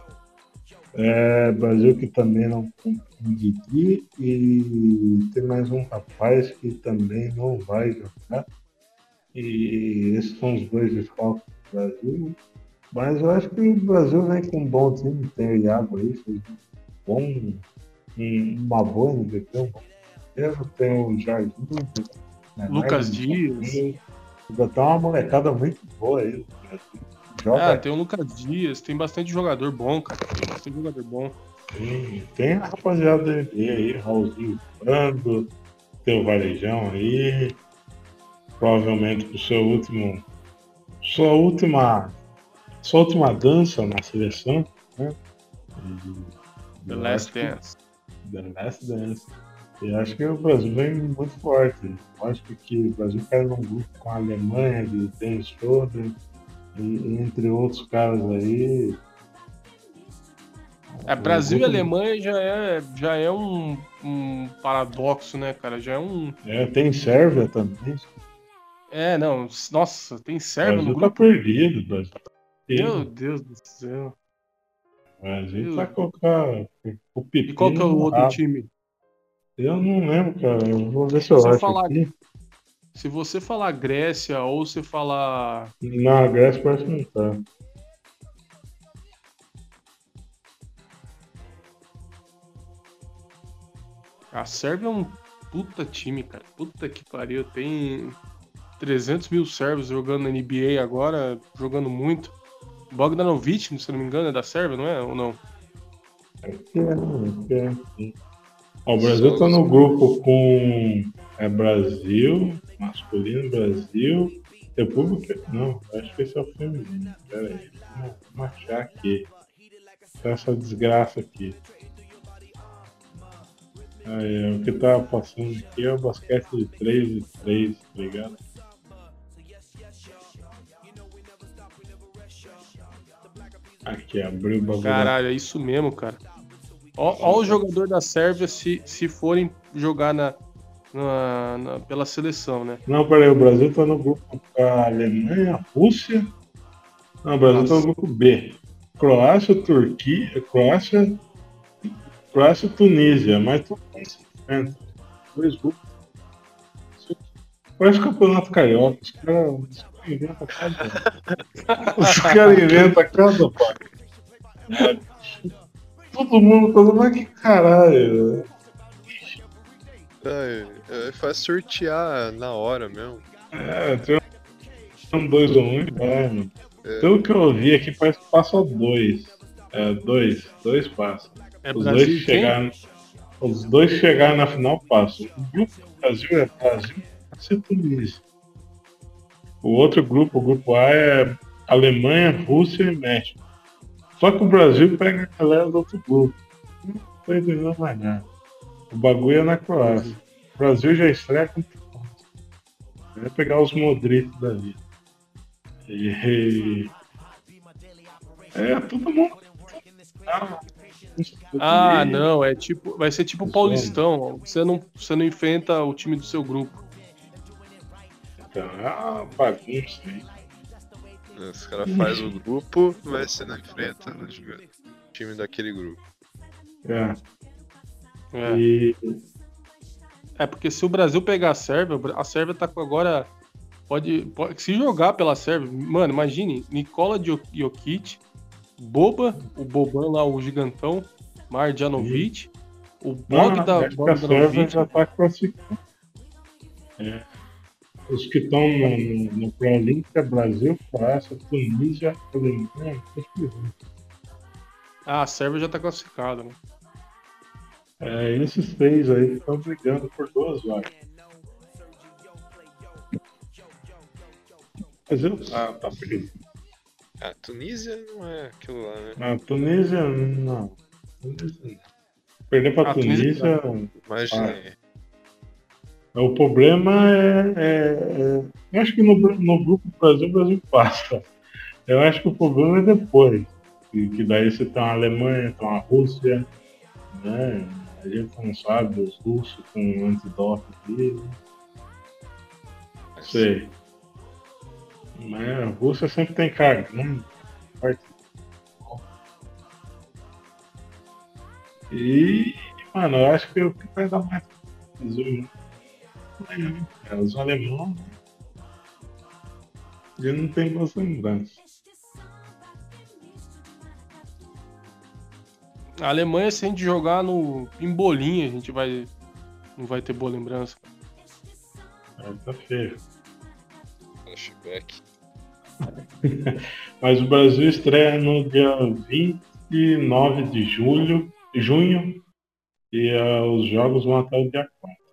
É, Brasil que também não Didi e tem mais um rapaz que também não vai jogar. E esses são os dois desfalques do Brasil. Mas eu acho que o Brasil vem com um bom time, tem o Iago aí, fez bom, uma boa MVP, um bom tem o Jardim, né? Lucas Dias. Botar uma molecada muito boa aí. Joga... Ah, tem o Lucas Dias, tem bastante jogador bom, cara. Tem bastante jogador bom. Tem, tem a rapaziada da NBA aí, Raulzinho Brando, tem o Varejão aí. Provavelmente o seu último. Sua última. Sua última dança na seleção, né? The Last Dance. The Last Dance. E acho que o Brasil vem muito forte. Acho que o Brasil cai num grupo com a Alemanha, de Dennis Schroeder, e, entre outros caras aí. É, Brasil e Alemanha já é, já é um, um, paradoxo, né, cara? Já é um. É, tem Sérvia também. É, não. Nossa, tem Sérvia no grupo. Tá perdido, Brasil. Meu Deus do céu. A gente vai colocar o pepino. E qual que é o outro time? Eu não lembro, cara. Eu vou ver se eu Se eu acho falar- aqui. Se você falar Grécia ou você falar. Na Grécia parece que não tá. A Sérvia é um puta time, cara. Puta que pariu. Tem 300 mil sérvios jogando na NBA agora, jogando muito. Bogdanovic, se eu não me engano, é da Sérvia, não é? Ou não? É, é, é. Ó, o Brasil tá no grupo com é, Brasil, masculino, Brasil, República. Não, acho que esse é o feminino. Pera aí, vamos, achar aqui. Tá essa desgraça aqui. Aí, o que tá passando aqui é o basquete de 3 e 3, tá ligado? Aqui, abriu o bagulho. Caralho, é isso mesmo, cara. Ó, o jogador da Sérvia se, se forem jogar na, na- na- pela seleção, né? Não, peraí, o Brasil tá no grupo com a Alemanha, a Rússia. Não, o Brasil tá no Nossa. grupo B. Croácia, Turquia, Croácia, Croácia e Tunísia, mas tudo bem se enfrenta. Dois grupos. Parece campeonato carioca, os caras os caras inventam cada. Os caras inventam cada pá. Todo mundo falando, mas que caralho. É, é, faz sortear na hora mesmo. É, tem um dois ou um e vai, mano. É. Pelo que eu vi aqui, parece que passa dois. É, dois. Dois passam. É Os Brasil dois chegaram. Os dois chegaram na final passam. O grupo do Brasil é Brasil e Tunísia. O outro grupo, o grupo A, é Alemanha, Rússia e México. Só que o Brasil pega a galera do outro grupo. Não tô entendendo mais nada. O bagulho é na Croácia. O Brasil já estreia com Vai pegar os Modric da vida. E... É, todo mundo. Ah, não, é tipo. Vai ser tipo Paulistão. Você não, você não enfrenta o time do seu grupo. Então, é uma bagunça aí. Os caras fazem o grupo, vai ser na enfrenta né, o time daquele grupo. É. É. E É porque se o Brasil pegar a Sérvia, a Sérvia tá com agora. Pode, pode se jogar pela Sérvia. Mano, imagine, Nikola Djo- Jokic, Boba, o Boban lá, o gigantão, Marjanovic, o não, Bogda, acho que a Sérvia Bogdanovic. já tá classificando. É. Os que estão no, no, no Pro-Link é Brasil, Croácia, Tunísia, Alemanha. acho que. Ah, a Sérvia já tá classificada, né? É, esses três aí estão brigando por duas vagas. Brasil tá, tá perdido. A Tunísia não é aquilo lá, né? A Tunísia, não. Tunísia, não. Perder pra A Tunísia Tunísia. Imaginei. O problema é, é- é- Eu acho que no, no grupo Brasil, o Brasil passa. Eu acho que o problema é depois. Que, que daí você tem a Alemanha, tem a Rússia, né? A gente não sabe, os russos com antidoping dele. Não sei. Mas a Rússia sempre tem carga. Parte. E, mano, eu acho que o que vai dar mais Brasil, É, os alemães. Já não tem boas lembranças. A Alemanha, se a gente jogar no, em bolinha, a gente vai. Não vai ter boa lembrança. É, tá feio. Flashback. Mas o Brasil estreia no dia 29 de julho, junho e ah, os jogos vão até o dia 4.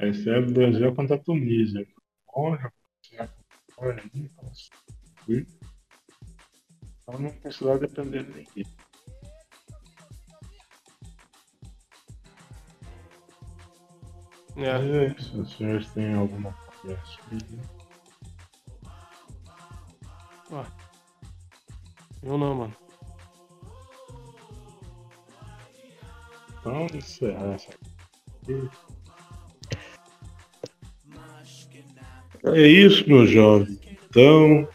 Esse é Brasil contra a Tunísia. Olha, olha, fui. Então não precisava depender de ninguém. Mas É. é isso, os senhores têm alguma coisa Eu não, mano. Então, encerrar essa. É isso, meu jovem. Então,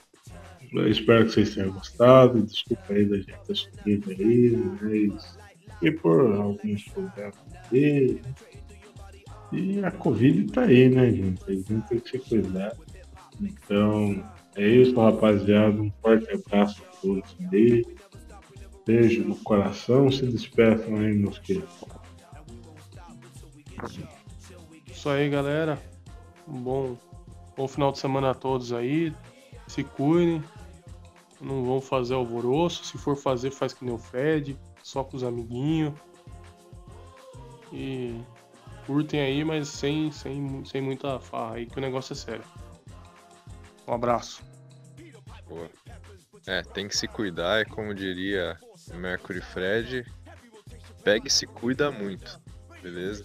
espero que vocês tenham gostado. Desculpa aí da gente ter subido aí, mas e por alguns problemas aí. E a Covid tá aí, né, gente? A gente tem que se cuidar. Então, é isso, rapaziada. Um forte abraço a todos aí. Beijo no coração. Se despeçam aí, meus queridos. Isso aí, galera. Um bom, bom final de semana a todos aí. Se cuidem. Não vão fazer alvoroço. Se for fazer, faz que nem o Fred. Só com os amiguinhos. E curtem aí, mas sem, sem, sem muita farra aí, que o negócio é sério. Um abraço. Boa. É, tem que se cuidar, é como diria Mercury Fred. Pega e se cuida muito, beleza?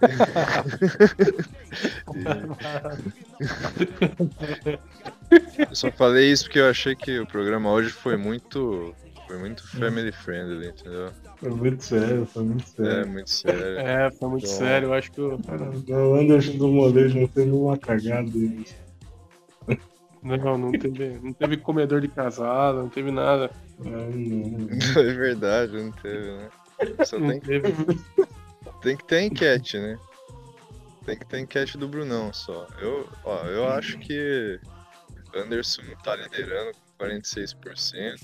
eu só falei isso porque eu achei que o programa hoje foi muito. Foi muito family friendly, entendeu? Foi muito sério, foi muito É, sério. muito sério. É, foi muito Então- sério. Eu acho que eu, O Anderson do molejo não teve uma cagada. nisso. Não, não teve, não teve comedor de casada, não teve nada. Não. É verdade, não teve, né? Só Não tem, teve. tem que ter enquete, né? Tem que ter enquete do Brunão só. Eu, ó, eu acho que Anderson tá liderando com 46%.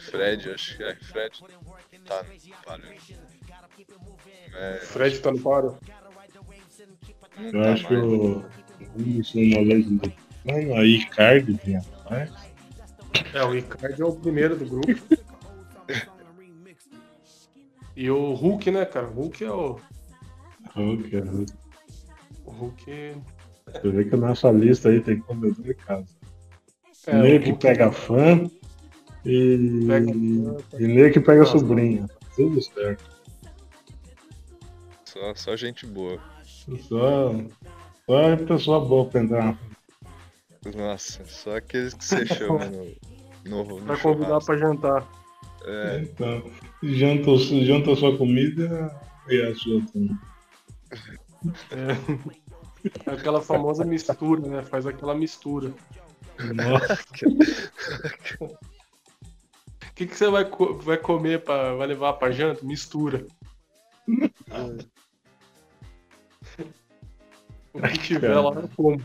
Fred, acho que é Fred tá no parando. É, Fred tá no paro. não Eu tá acho que mais. o Anderson do Mano, a Icardi atrás. É, o Ricardo é o primeiro do grupo. E o Hulk, né, cara? O Hulk é o. Ok, O Hulk. Você vê que a nossa lista aí tem comedor de casa. É, Meio o que Hulk pega fã e. Pega- E meio que pega Nossa. sobrinha. Tudo certo. Só, só gente boa. Só, só pessoa boa pra entrar. Nossa, só aqueles que você chama no, no, no Pra convidar churrasco. pra jantar. É, Então, janta, janta a sua comida e a sua também. É. Aquela famosa mistura, né? Faz aquela mistura. Nossa, O que, que você vai, co- vai comer, pra, vai levar pra janta? Mistura. O que tiver lá, eu como.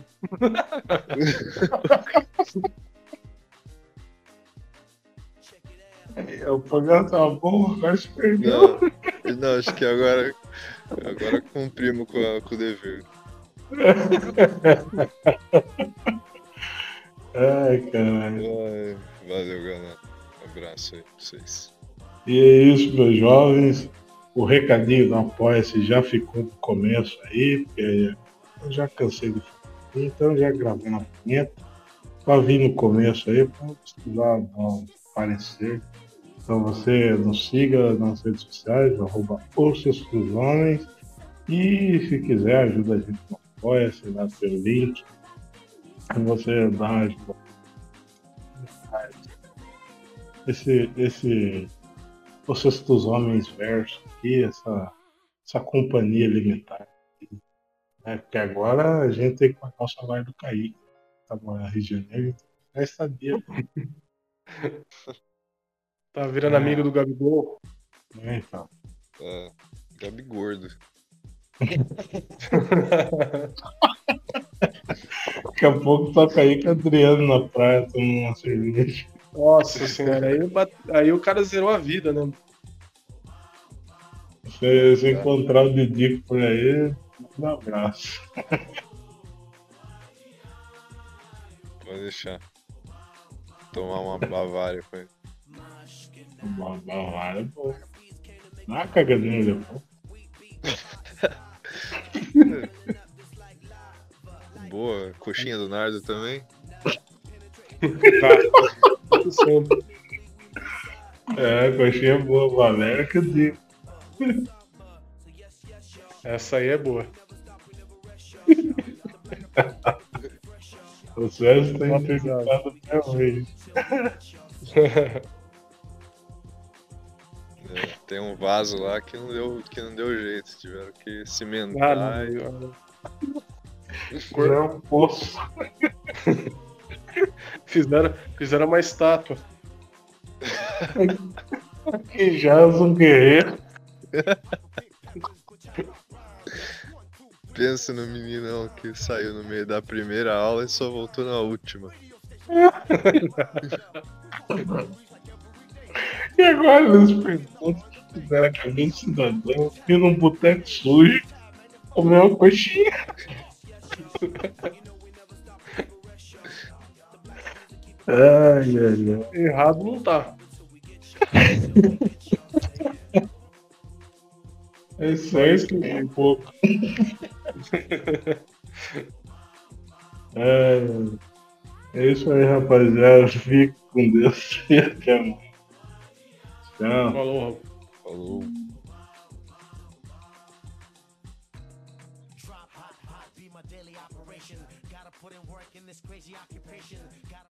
o programa tava bom, agora perdeu. não, não, acho que agora, agora cumprimos com, a- com o dever. Ai, caralho. Ai, valeu, galera. Um abraço aí pra vocês. E é isso, meus jovens. O recadinho do Apoia-se já ficou no começo aí, porque eu já cansei de falar. Então já gravei na vinheta. Só vim no começo aí para precisar um parecer. Então você nos siga nas redes sociais, arroba Os Sextos Homens. E se quiser, ajuda a gente no Apoia-se, lá tem o link. Você dá uma ajuda. Esse, esse os Sextos Homens verso aqui, essa, essa companhia limitada. Né? Porque agora a gente tem que pagar o salário do Kaique. Tá morando no Rio de Janeiro, já estadia. Tá virando É. amigo do Gabigol. Né? Então, É, Gabi Gordo. daqui a pouco tá Kaique e Adriano na praia tomando uma cerveja. Nossa senhora, aí, aí o cara zerou a vida, né? Se, se encontrar o Didico por aí, um abraço. Pode deixar. Tomar uma Bavária com ele. Uma Bavária, pô. Dá uma cagadinha depois. Boa, coxinha do Nardo também. É, coxinha boa, Valéria que eu digo. Essa aí é boa. O César tem até hoje. É, tem um vaso lá que não deu, que não deu jeito. Tiveram que Ah, cimentar. e- não, é um poço. Fizeram, fizeram uma estátua. Aqui já um guerreiro. Pensa no meninão que saiu no meio da primeira aula e só voltou na última. E agora eles perguntam o que fizeram com alguém cidadão ir num boteco sujo comer uma coxinha. Ai, ai, ai. Errado não tá. É só isso que é um pouco. É, é isso aí, rapaziada. Fique com Deus e até mais. Tchau. Falou, Falou.